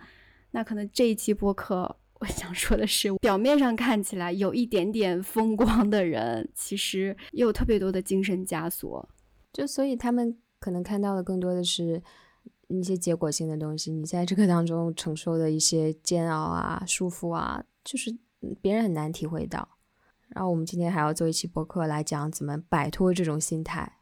A: 那可能这一期播客。我想说的是，表面上看起来有一点点风光的人，其实也有特别多的精神枷锁。
B: 就所以他们可能看到的更多的是一些结果性的东西，你在这个当中承受的一些煎熬啊、束缚啊，就是别人很难体会到。然后我们今天还要做一期博客来讲怎么摆脱这种心态。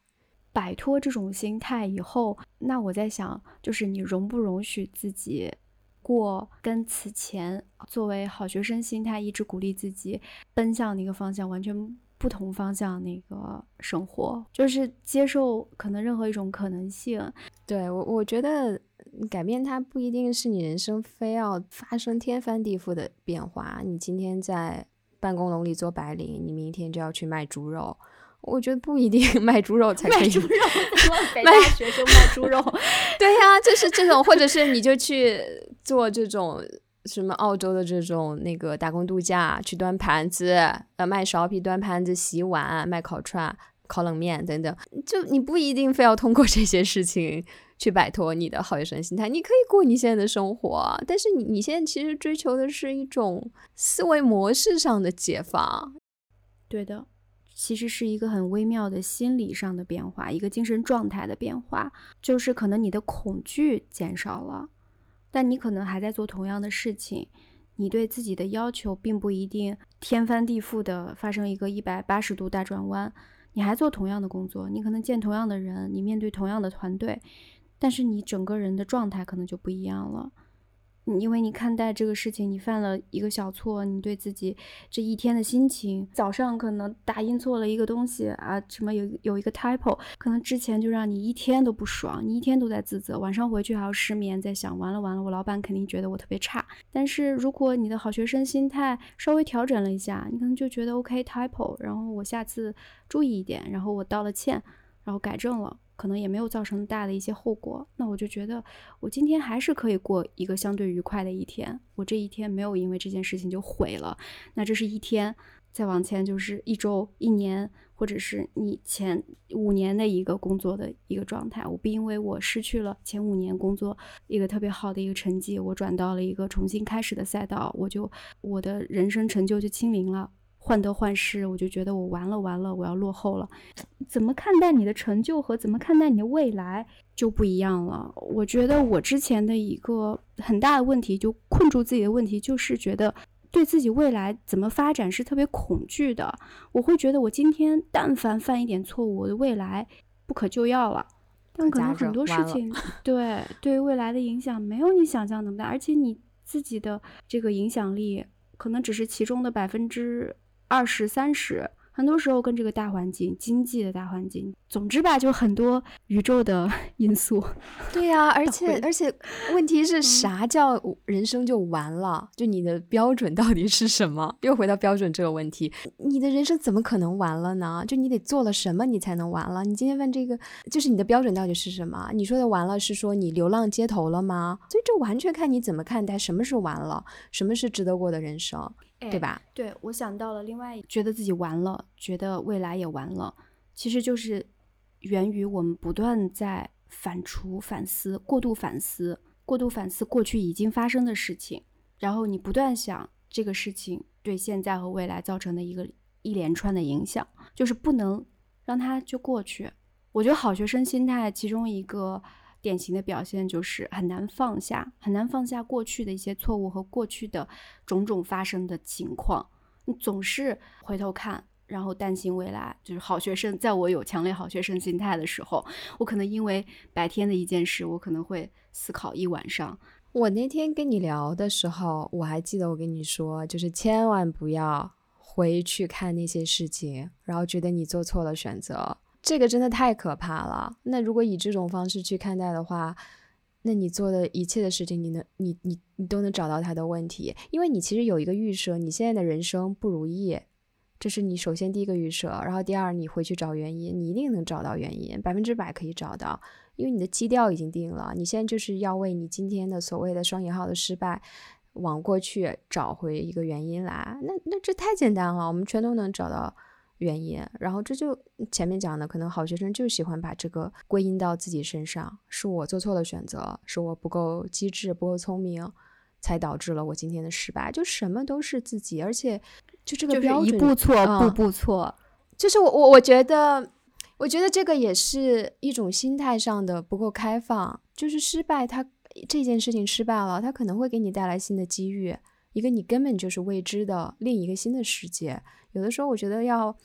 A: 摆脱这种心态以后，那我在想，就是你容不容许自己？过跟此前作为好学生心态，一直鼓励自己奔向的一个方向完全不同方向那个生活，就是接受可能任何一种可能性。
B: 对我，我觉得改变它不一定是你人生非要发生天翻地覆的变化。你今天在办公楼里做白领，你明天就要去卖猪肉。我觉得不一定 卖猪肉才可以。卖
A: 猪肉，北大学生卖猪肉。
B: 对呀，就是这种，或者是你就去做这种什么澳洲的这种那个打工度假，去端盘子，呃，卖苕皮、端盘子、洗碗、卖烤串、烤冷面等等。就你不一定非要通过这些事情去摆脱你的好学生心态，你可以过你现在的生活。但是你你现在其实追求的是一种思维模式上的解放。
A: 对的。其实是一个很微妙的心理上的变化，一个精神状态的变化，就是可能你的恐惧减少了，但你可能还在做同样的事情，你对自己的要求并不一定天翻地覆的发生一个一百八十度大转弯，你还做同样的工作，你可能见同样的人，你面对同样的团队，但是你整个人的状态可能就不一样了。因为你看待这个事情，你犯了一个小错，你对自己这一天的心情，早上可能打印错了一个东西啊，什么有有一个 typo，可能之前就让你一天都不爽，你一天都在自责，晚上回去还要失眠，在想完了完了，我老板肯定觉得我特别差。但是如果你的好学生心态稍微调整了一下，你可能就觉得 OK typo，然后我下次注意一点，然后我道了歉，然后改正了。可能也没有造成大的一些后果，那我就觉得我今天还是可以过一个相对愉快的一天。我这一天没有因为这件事情就毁了，那这是一天，再往前就是一周、一年，或者是你前五年的一个工作的一个状态。我不因为我失去了前五年工作一个特别好的一个成绩，我转到了一个重新开始的赛道，我就我的人生成就就清零了。患得患失，我就觉得我完了完了，我要落后了。怎么看待你的成就和怎么看待你的未来就不一样了。我觉得我之前的一个很大的问题，就困住自己的问题，就是觉得对自己未来怎么发展是特别恐惧的。我会觉得我今天但凡犯一点错误，我的未来不可救药了。但可能很多事情 对对未来的影响没有你想象那么大，而且你自己的这个影响力可能只是其中的百分之。二十三十，很多时候跟这个大环境、经济的大环境，总之吧，就很多宇宙的 因素。
B: 对呀，而且而且，问题是啥叫人生就完了？就你的标准到底是什么？又回到标准这个问题，你的人生怎么可能完了呢？就你得做了什么，你才能完了？你今天问这个，就是你的标准到底是什么？你说的完了，是说你流浪街头了吗？所以这完全看你怎么看待，什么是完了，什么是值得过的人生。对吧？
A: 对，我想到了另外，觉得自己完了，觉得未来也完了，其实就是源于我们不断在反刍、反思、过度反思、过度反思过去已经发生的事情，然后你不断想这个事情对现在和未来造成的一个一连串的影响，就是不能让它就过去。我觉得好学生心态其中一个。典型的表现就是很难放下，很难放下过去的一些错误和过去的种种发生的情况。你总是回头看，然后担心未来。就是好学生，在我有强烈好学生心态的时候，我可能因为白天的一件事，我可能会思考一晚上。
B: 我那天跟你聊的时候，我还记得我跟你说，就是千万不要回去看那些事情，然后觉得你做错了选择。这个真的太可怕了。那如果以这种方式去看待的话，那你做的一切的事情，你能，你你你都能找到他的问题，因为你其实有一个预设，你现在的人生不如意，这是你首先第一个预设，然后第二，你回去找原因，你一定能找到原因，百分之百可以找到，因为你的基调已经定了。你现在就是要为你今天的所谓的双引号的失败，往过去找回一个原因来。那那这太简单了，我们全都能找到原因。然后这就前面讲的，可能好学生就喜欢把这个归因到自己身上，是我做错了选择，是我不够机智、不够聪明。才导致了我今天的失败，就什么都是自己，而且就这个标准，
A: 一步错，步步错。
B: 就是我我我觉得，我觉得这个也是一种心态上的不够开放。就是失败，它这件事情失败了，它可能会给你带来新的机遇，一个你根本就是未知的另一个新的世界。有的时候，我觉得要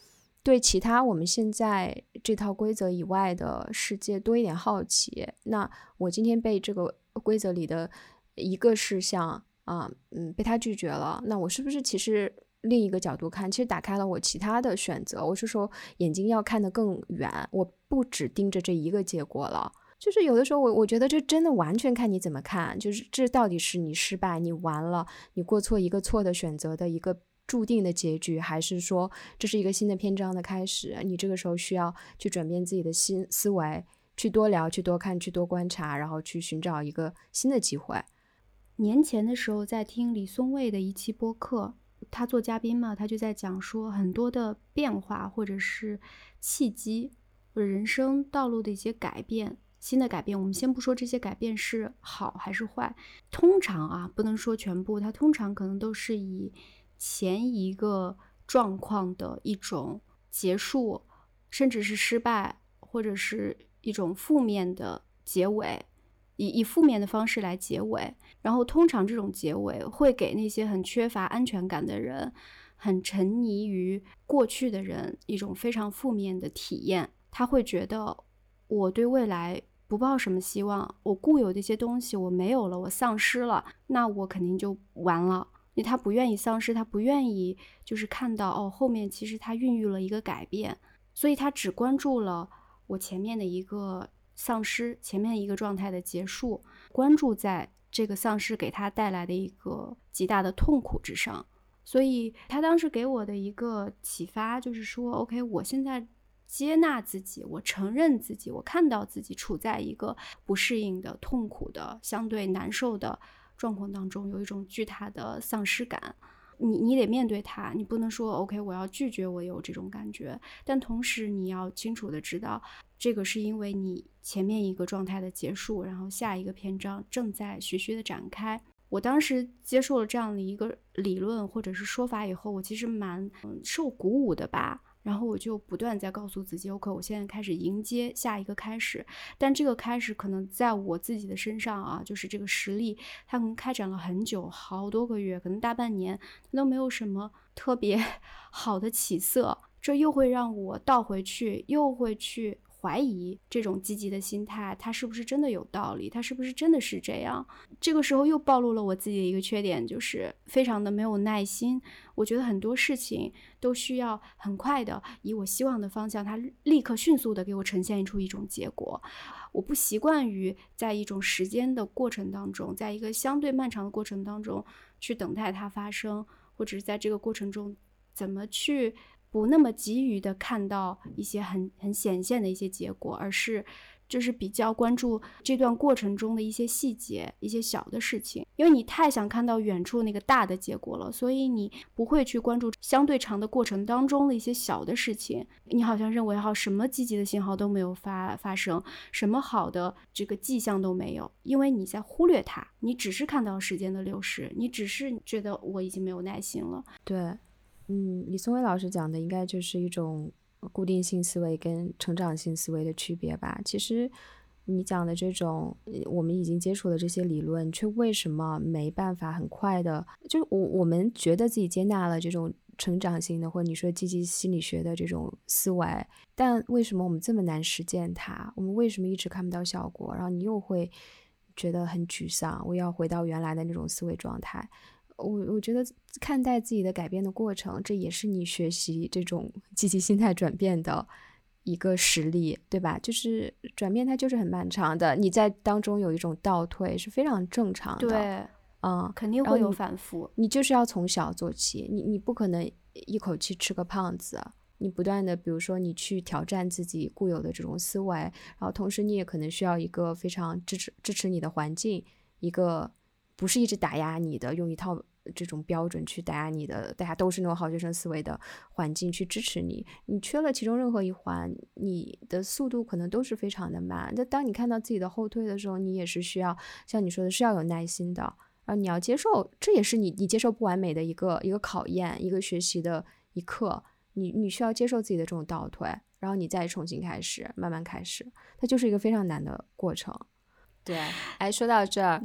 B: 对其他我们现在这套规则以外的世界多一点好奇。那我今天被这个规则里的。一个事项啊，嗯，被他拒绝了。那我是不是其实另一个角度看，其实打开了我其他的选择？我是说，眼睛要看得更远，我不只盯着这一个结果了。就是有的时候，我我觉得这真的完全看你怎么看。就是这到底是你失败，你完了，你过错一个错的选择的一个注定的结局，还是说这是一个新的篇章的开始？你这个时候需要去转变自己的新思维，去多聊，去多看，去多观察，然后去寻找一个新的机会。
A: 年前的时候，在听李松蔚的一期播客，他做嘉宾嘛，他就在讲说很多的变化，或者是契机，或者人生道路的一些改变，新的改变。我们先不说这些改变是好还是坏，通常啊，不能说全部，它通常可能都是以前一个状况的一种结束，甚至是失败，或者是一种负面的结尾。以以负面的方式来结尾，然后通常这种结尾会给那些很缺乏安全感的人、很沉溺于过去的人一种非常负面的体验。他会觉得我对未来不抱什么希望，我固有的一些东西我没有了，我丧失了，那我肯定就完了。为他不愿意丧失，他不愿意就是看到哦后面其实他孕育了一个改变，所以他只关注了我前面的一个。丧失前面一个状态的结束，关注在这个丧失给他带来的一个极大的痛苦之上，所以他当时给我的一个启发就是说，OK，我现在接纳自己，我承认自己，我看到自己处在一个不适应的、痛苦的、相对难受的状况当中，有一种巨大的丧失感。你你得面对它，你不能说 OK，我要拒绝我有这种感觉，但同时你要清楚的知道，这个是因为你前面一个状态的结束，然后下一个篇章正在徐徐的展开。我当时接受了这样的一个理论或者是说法以后，我其实蛮受鼓舞的吧。然后我就不断在告诉自己，OK，我现在开始迎接下一个开始。但这个开始可能在我自己的身上啊，就是这个实力，它可能开展了很久，好多个月，可能大半年，都没有什么特别 好的起色。这又会让我倒回去，又会去。怀疑这种积极的心态，它是不是真的有道理？它是不是真的是这样？这个时候又暴露了我自己的一个缺点，就是非常的没有耐心。我觉得很多事情都需要很快的以我希望的方向，它立刻迅速的给我呈现出一种结果。我不习惯于在一种时间的过程当中，在一个相对漫长的过程当中去等待它发生，或者是在这个过程中怎么去。不那么急于的看到一些很很显现的一些结果，而是就是比较关注这段过程中的一些细节、一些小的事情。因为你太想看到远处那个大的结果了，所以你不会去关注相对长的过程当中的一些小的事情。你好像认为哈，什么积极的信号都没有发发生，什么好的这个迹象都没有，因为你在忽略它，你只是看到时间的流逝，你只是觉得我已经没有耐心了。
B: 对。嗯，李松蔚老师讲的应该就是一种固定性思维跟成长性思维的区别吧。其实你讲的这种，我们已经接触了这些理论，却为什么没办法很快的？就是我我们觉得自己接纳了这种成长性的，或者你说积极心理学的这种思维，但为什么我们这么难实践它？我们为什么一直看不到效果？然后你又会觉得很沮丧，我要回到原来的那种思维状态。我我觉得看待自己的改变的过程，这也是你学习这种 积极心态转变的一个实例，对吧？就是转变它就是很漫长的，你在当中有一种倒退是非常正常的。
A: 对，
B: 嗯，
A: 肯定会有反复。
B: 你就是要从小做起，你你不可能一口气吃个胖子。你不断的，比如说你去挑战自己固有的这种思维，然后同时你也可能需要一个非常支持支持你的环境，一个不是一直打压你的，用一套这种标准去打压你的，大家都是那种好学生思维的环境去支持你。你缺了其中任何一环，你的速度可能都是非常的慢。那当你看到自己的后退的时候，你也是需要像你说的是要有耐心的，然后你要接受，这也是你你接受不完美的一个一个考验，一个学习的一课。你你需要接受自己的这种倒退，然后你再重新开始，慢慢开始，它就是一个非常难的过程。对，哎，说到这儿，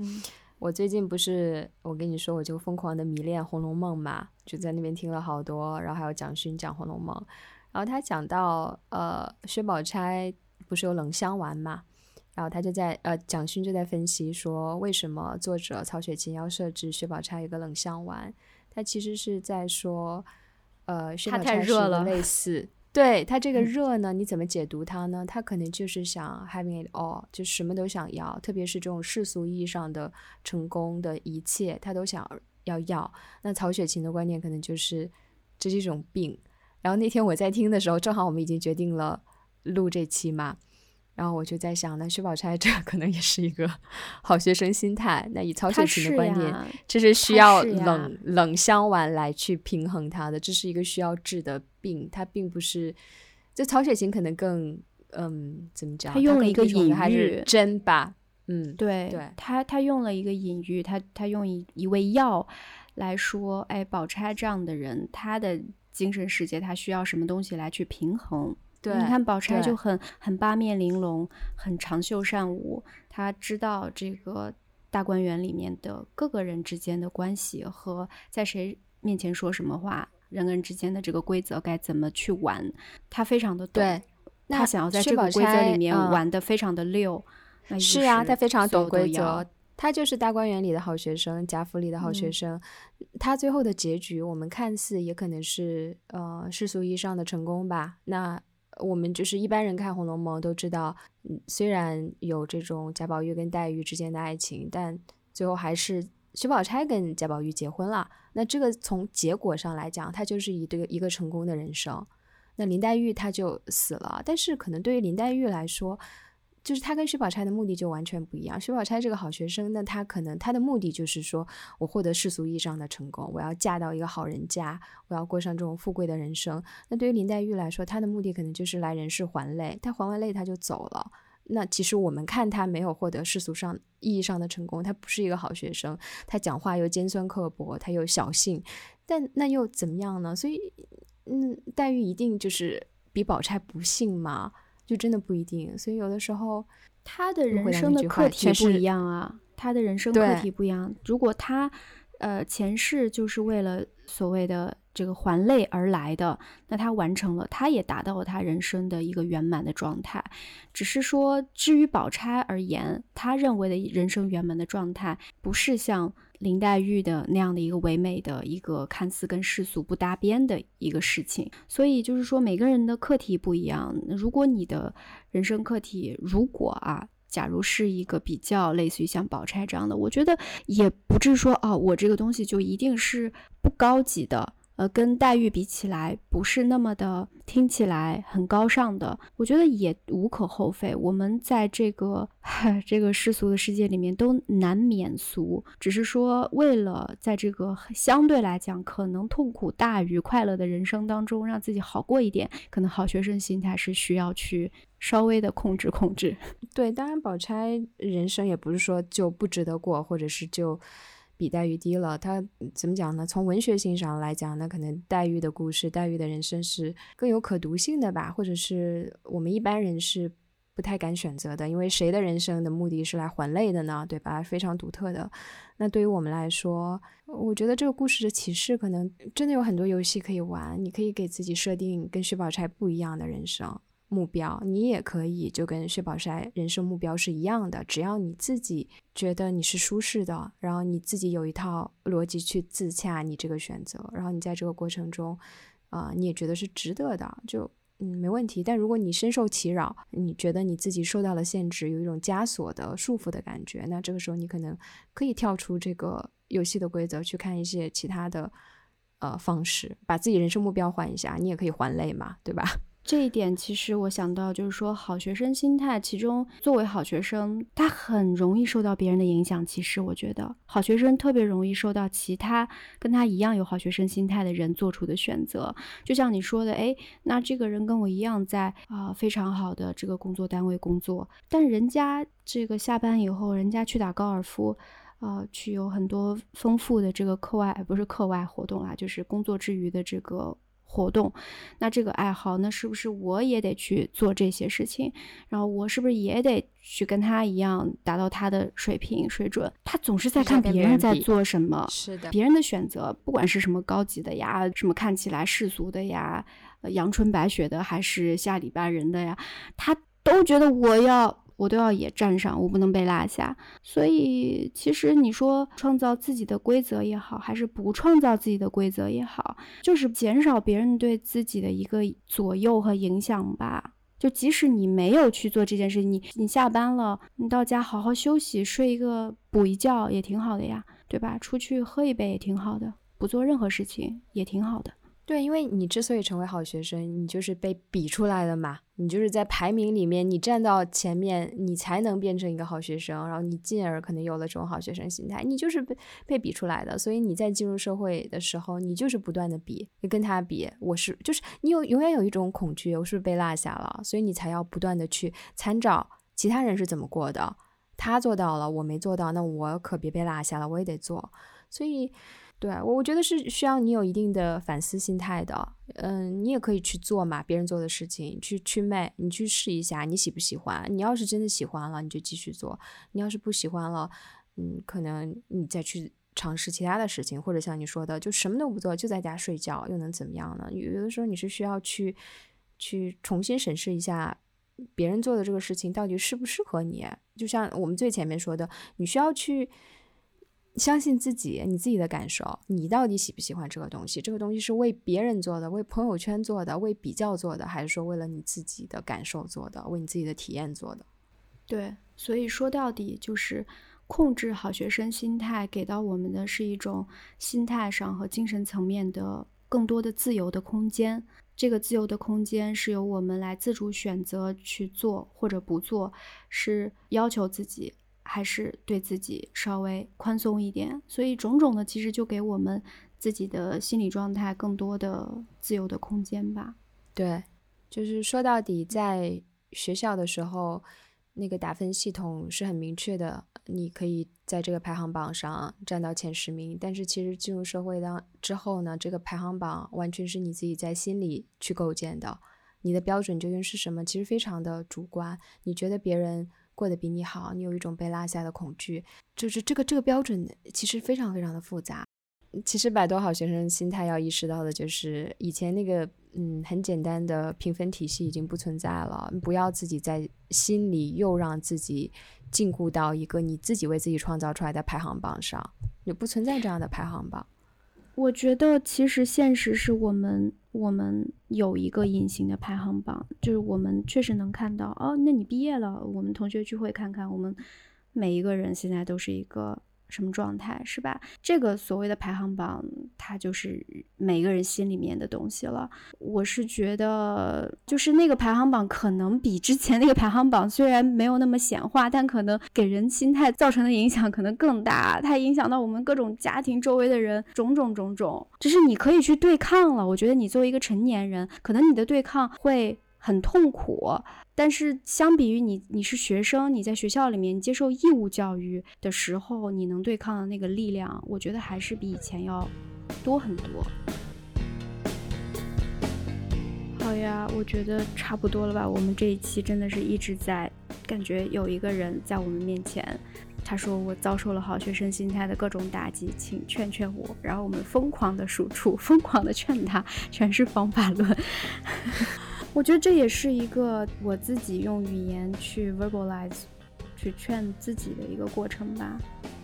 B: 我最近不是我跟你说，我就疯狂的迷恋《红楼梦》嘛，就在那边听了好多，然后还有蒋勋讲《红楼梦》，然后他讲到呃，薛宝钗不是有冷香丸嘛，然后他就在呃，蒋勋就在分析说，为什么作者曹雪芹要设置薛宝钗一个冷香丸，他其实是在说。呃，薛宝钗是类似，对他这个热呢，你怎么解读它呢？他可能就是想 having it all，就什么都想要，特别是这种世俗意义上的成功的一切，他都想要要。那曹雪芹的观念可能就是这是一种病。然后那天我在听的时候，正好我们已经决定了录这期嘛。然后我就在想，那薛宝钗 这可能也是一个好学生心态。那以曹雪芹的观点，这是需要冷冷香丸来去平衡他的，这是一个需要治的病。他并不是，就曹雪芹可能更嗯，怎么讲？
A: 他用了一个隐喻，还是
B: 真吧？嗯，
A: 对，
B: 对，
A: 他他用了一个隐喻，他他用一一味药来说，哎，宝钗这样的人，他的精神世界，他需要什么东西来去平衡？你看，宝钗就很很八面玲珑，很长袖善舞。她知道这个大观园里面的各个人之间的关系和在谁面前说什么话，人跟人之间的这个规则该怎么去玩，她非常的懂。
B: 对，
A: 她想要在这个规则里面玩的非常的溜。
B: 是啊，她非常懂规则。她就是大观园里的好学生，贾府里的好学生。她最后的结局，我们看似也可能是呃世俗意义上的成功吧。那我们就是一般人看《红楼梦》都知道，嗯，虽然有这种贾宝玉跟黛玉之间的爱情，但最后还是薛宝钗跟贾宝玉结婚了。那这个从结果上来讲，他就是一个一个成功的人生。那林黛玉她就死了，但是可能对于林黛玉来说，就是他跟薛宝钗的目的就完全不一样。薛宝钗这个好学生，那他可能他的目的就是说我获得世俗意义上的成功，我要嫁到一个好人家，我要过上这种富贵的人生。那对于林黛玉来说，她的目的可能就是来人世还泪，她还完泪她就走了。那其实我们看她没有获得世俗上意义上的成功，她不是一个好学生，她讲话又尖酸刻薄，她又小性，但那又怎么样呢？所以，嗯，黛玉一定就是比宝钗不幸吗？就真的不一定，所以有的时候
A: 他的人生的课题不一样啊，他的人生课题不一样。如果他呃前世就是为了所谓的这个还泪而来的，那他完成了，他也达到了他人生的一个圆满的状态。只是说，至于宝钗而言，他认为的人生圆满的状态，不是像。林黛玉的那样的一个唯美的一个看似跟世俗不搭边的一个事情，所以就是说每个人的课题不一样。如果你的人生课题，如果啊，假如是一个比较类似于像宝钗这样的，我觉得也不是说哦，我这个东西就一定是不高级的。呃，跟黛玉比起来，不是那么的听起来很高尚的，我觉得也无可厚非。我们在这个 这个世俗的世界里面都难免俗，只是说为了在这个相对来讲可能痛苦大于快乐的人生当中，让自己好过一点，可能好学生心态是需要去稍微的控制控制。
B: 对，当然宝钗人生也不是说就不值得过，或者是就。比黛玉低了，他怎么讲呢？从文学性上来讲，那可能黛玉的故事、黛玉的人生是更有可读性的吧，或者是我们一般人是不太敢选择的，因为谁的人生的目的是来还泪的呢？对吧？非常独特的。那对于我们来说，我觉得这个故事的启示可能真的有很多游戏可以玩，你可以给自己设定跟薛宝钗不一样的人生。目标，你也可以就跟薛宝钗人生目标是一样的，只要你自己觉得你是舒适的，然后你自己有一套逻辑去自洽你这个选择，然后你在这个过程中，啊，你也觉得是值得的，就嗯没问题。但如果你深受其扰，你觉得你自己受到了限制，有一种枷锁的束缚的感觉，那这个时候你可能可以跳出这个游戏的规则，去看一些其他的呃方式，把自己人生目标换一下，你也可以还累嘛，对吧？
A: 这一点其实我想到，就是说好学生心态，其中作为好学生，他很容易受到别人的影响。其实我觉得好学生特别容易受到其他跟他一样有好学生心态的人做出的选择。就像你说的，哎，那这个人跟我一样在啊非常好的这个工作单位工作，但人家这个下班以后，人家去打高尔夫，呃，去有很多丰富的这个课外不是课外活动啦，就是工作之余的这个。活动，那这个爱好，那是不是我也得去做这些事情？然后我是不是也得去跟他一样达到他的水平水准？他总是在看别人在做什么，
B: 是的，
A: 别人的选择，不管是什么高级的呀，什么看起来世俗的呀，阳春白雪的，还是下里巴人的呀，他都觉得我要。我都要也站上，我不能被落下。所以，其实你说创造自己的规则也好，还是不创造自己的规则也好，就是减少别人对自己的一个左右和影响吧。就即使你没有去做这件事情，你你下班了，你到家好好休息，睡一个补一觉也挺好的呀，对吧？出去喝一杯也挺好的，不做任何事情也挺好的。
B: 对，因为你之所以成为好学生，你就是被比出来的嘛。你就是在排名里面，你站到前面，你才能变成一个好学生，然后你进而可能有了这种好学生心态。你就是被被比出来的，所以你在进入社会的时候，你就是不断的比，你跟他比，我是就是你有永远有一种恐惧，我是不是被落下了？所以你才要不断的去参照其他人是怎么过的，他做到了，我没做到，那我可别被落下了，我也得做。所以。对我，我觉得是需要你有一定的反思心态的。嗯，你也可以去做嘛，别人做的事情，去去卖，你去试一下，你喜不喜欢？你要是真的喜欢了，你就继续做；你要是不喜欢了，嗯，可能你再去尝试其他的事情，或者像你说的，就什么都不做，就在家睡觉，又能怎么样呢？有的时候你是需要去去重新审视一下别人做的这个事情到底适不适合你。就像我们最前面说的，你需要去。相信自己，你自己的感受，你到底喜不喜欢这个东西？这个东西是为别人做的，为朋友圈做的，为比较做的，还是说为了你自己的感受做的，为你自己的体验做的？
A: 对，所以说到底就是控制好学生心态，给到我们的是一种心态上和精神层面的更多的自由的空间。这个自由的空间是由我们来自主选择去做或者不做，是要求自己。还是对自己稍微宽松一点，所以种种的其实就给我们自己的心理状态更多的自由的空间吧。
B: 对，就是说到底，在学校的时候，那个打分系统是很明确的，你可以在这个排行榜上占到前十名。但是其实进入社会当之后呢，这个排行榜完全是你自己在心里去构建的，你的标准究竟是什么，其实非常的主观。你觉得别人。过得比你好，你有一种被落下的恐惧，就是这个这个标准其实非常非常的复杂。其实摆脱好学生心态要意识到的就是，以前那个嗯很简单的评分体系已经不存在了，不要自己在心里又让自己禁锢到一个你自己为自己创造出来的排行榜上，也不存在这样的排行榜。
A: 我觉得其实现实是我们我们有一个隐形的排行榜，就是我们确实能看到哦，那你毕业了，我们同学聚会看看，我们每一个人现在都是一个。什么状态是吧？这个所谓的排行榜，它就是每个人心里面的东西了。我是觉得，就是那个排行榜可能比之前那个排行榜虽然没有那么显化，但可能给人心态造成的影响可能更大。它影响到我们各种家庭周围的人，种种种种，就是你可以去对抗了。我觉得你作为一个成年人，可能你的对抗会很痛苦。但是相比于你，你是学生，你在学校里面接受义务教育的时候，你能对抗的那个力量，我觉得还是比以前要多很多。好呀，我觉得差不多了吧。我们这一期真的是一直在感觉有一个人在我们面前，他说我遭受了好学生心态的各种打击，请劝劝我。然后我们疯狂的输出，疯狂的劝他，全是方法论。我觉得这也是一个我自己用语言去 verbalize，去劝自己的一个过程吧。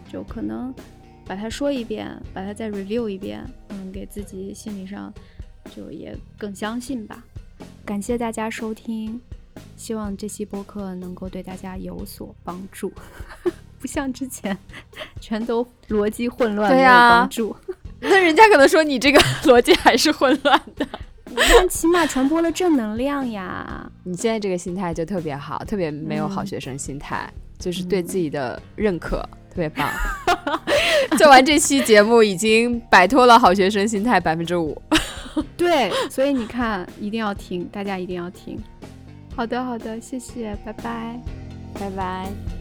A: 就可能把它说一遍，把它再 review 一遍，嗯，给自己心理上就也更相信吧。感谢大家收听，希望这期播客能够对大家有所帮助。不像之前全都逻辑混乱，
B: 对
A: 没有帮助。
B: 那人家可能说你这个 逻辑还是混乱的。
A: 但起码传播了正能量呀！
B: 你现在这个心态就特别好，特别没有好学生心态，就是对自己的认可，特别棒。做完这期节目，已经摆脱了好学生心态百分之五。
A: 对，所以你看，一定要听，大家一定要听。好的，好的，谢谢，拜拜，
B: 拜拜。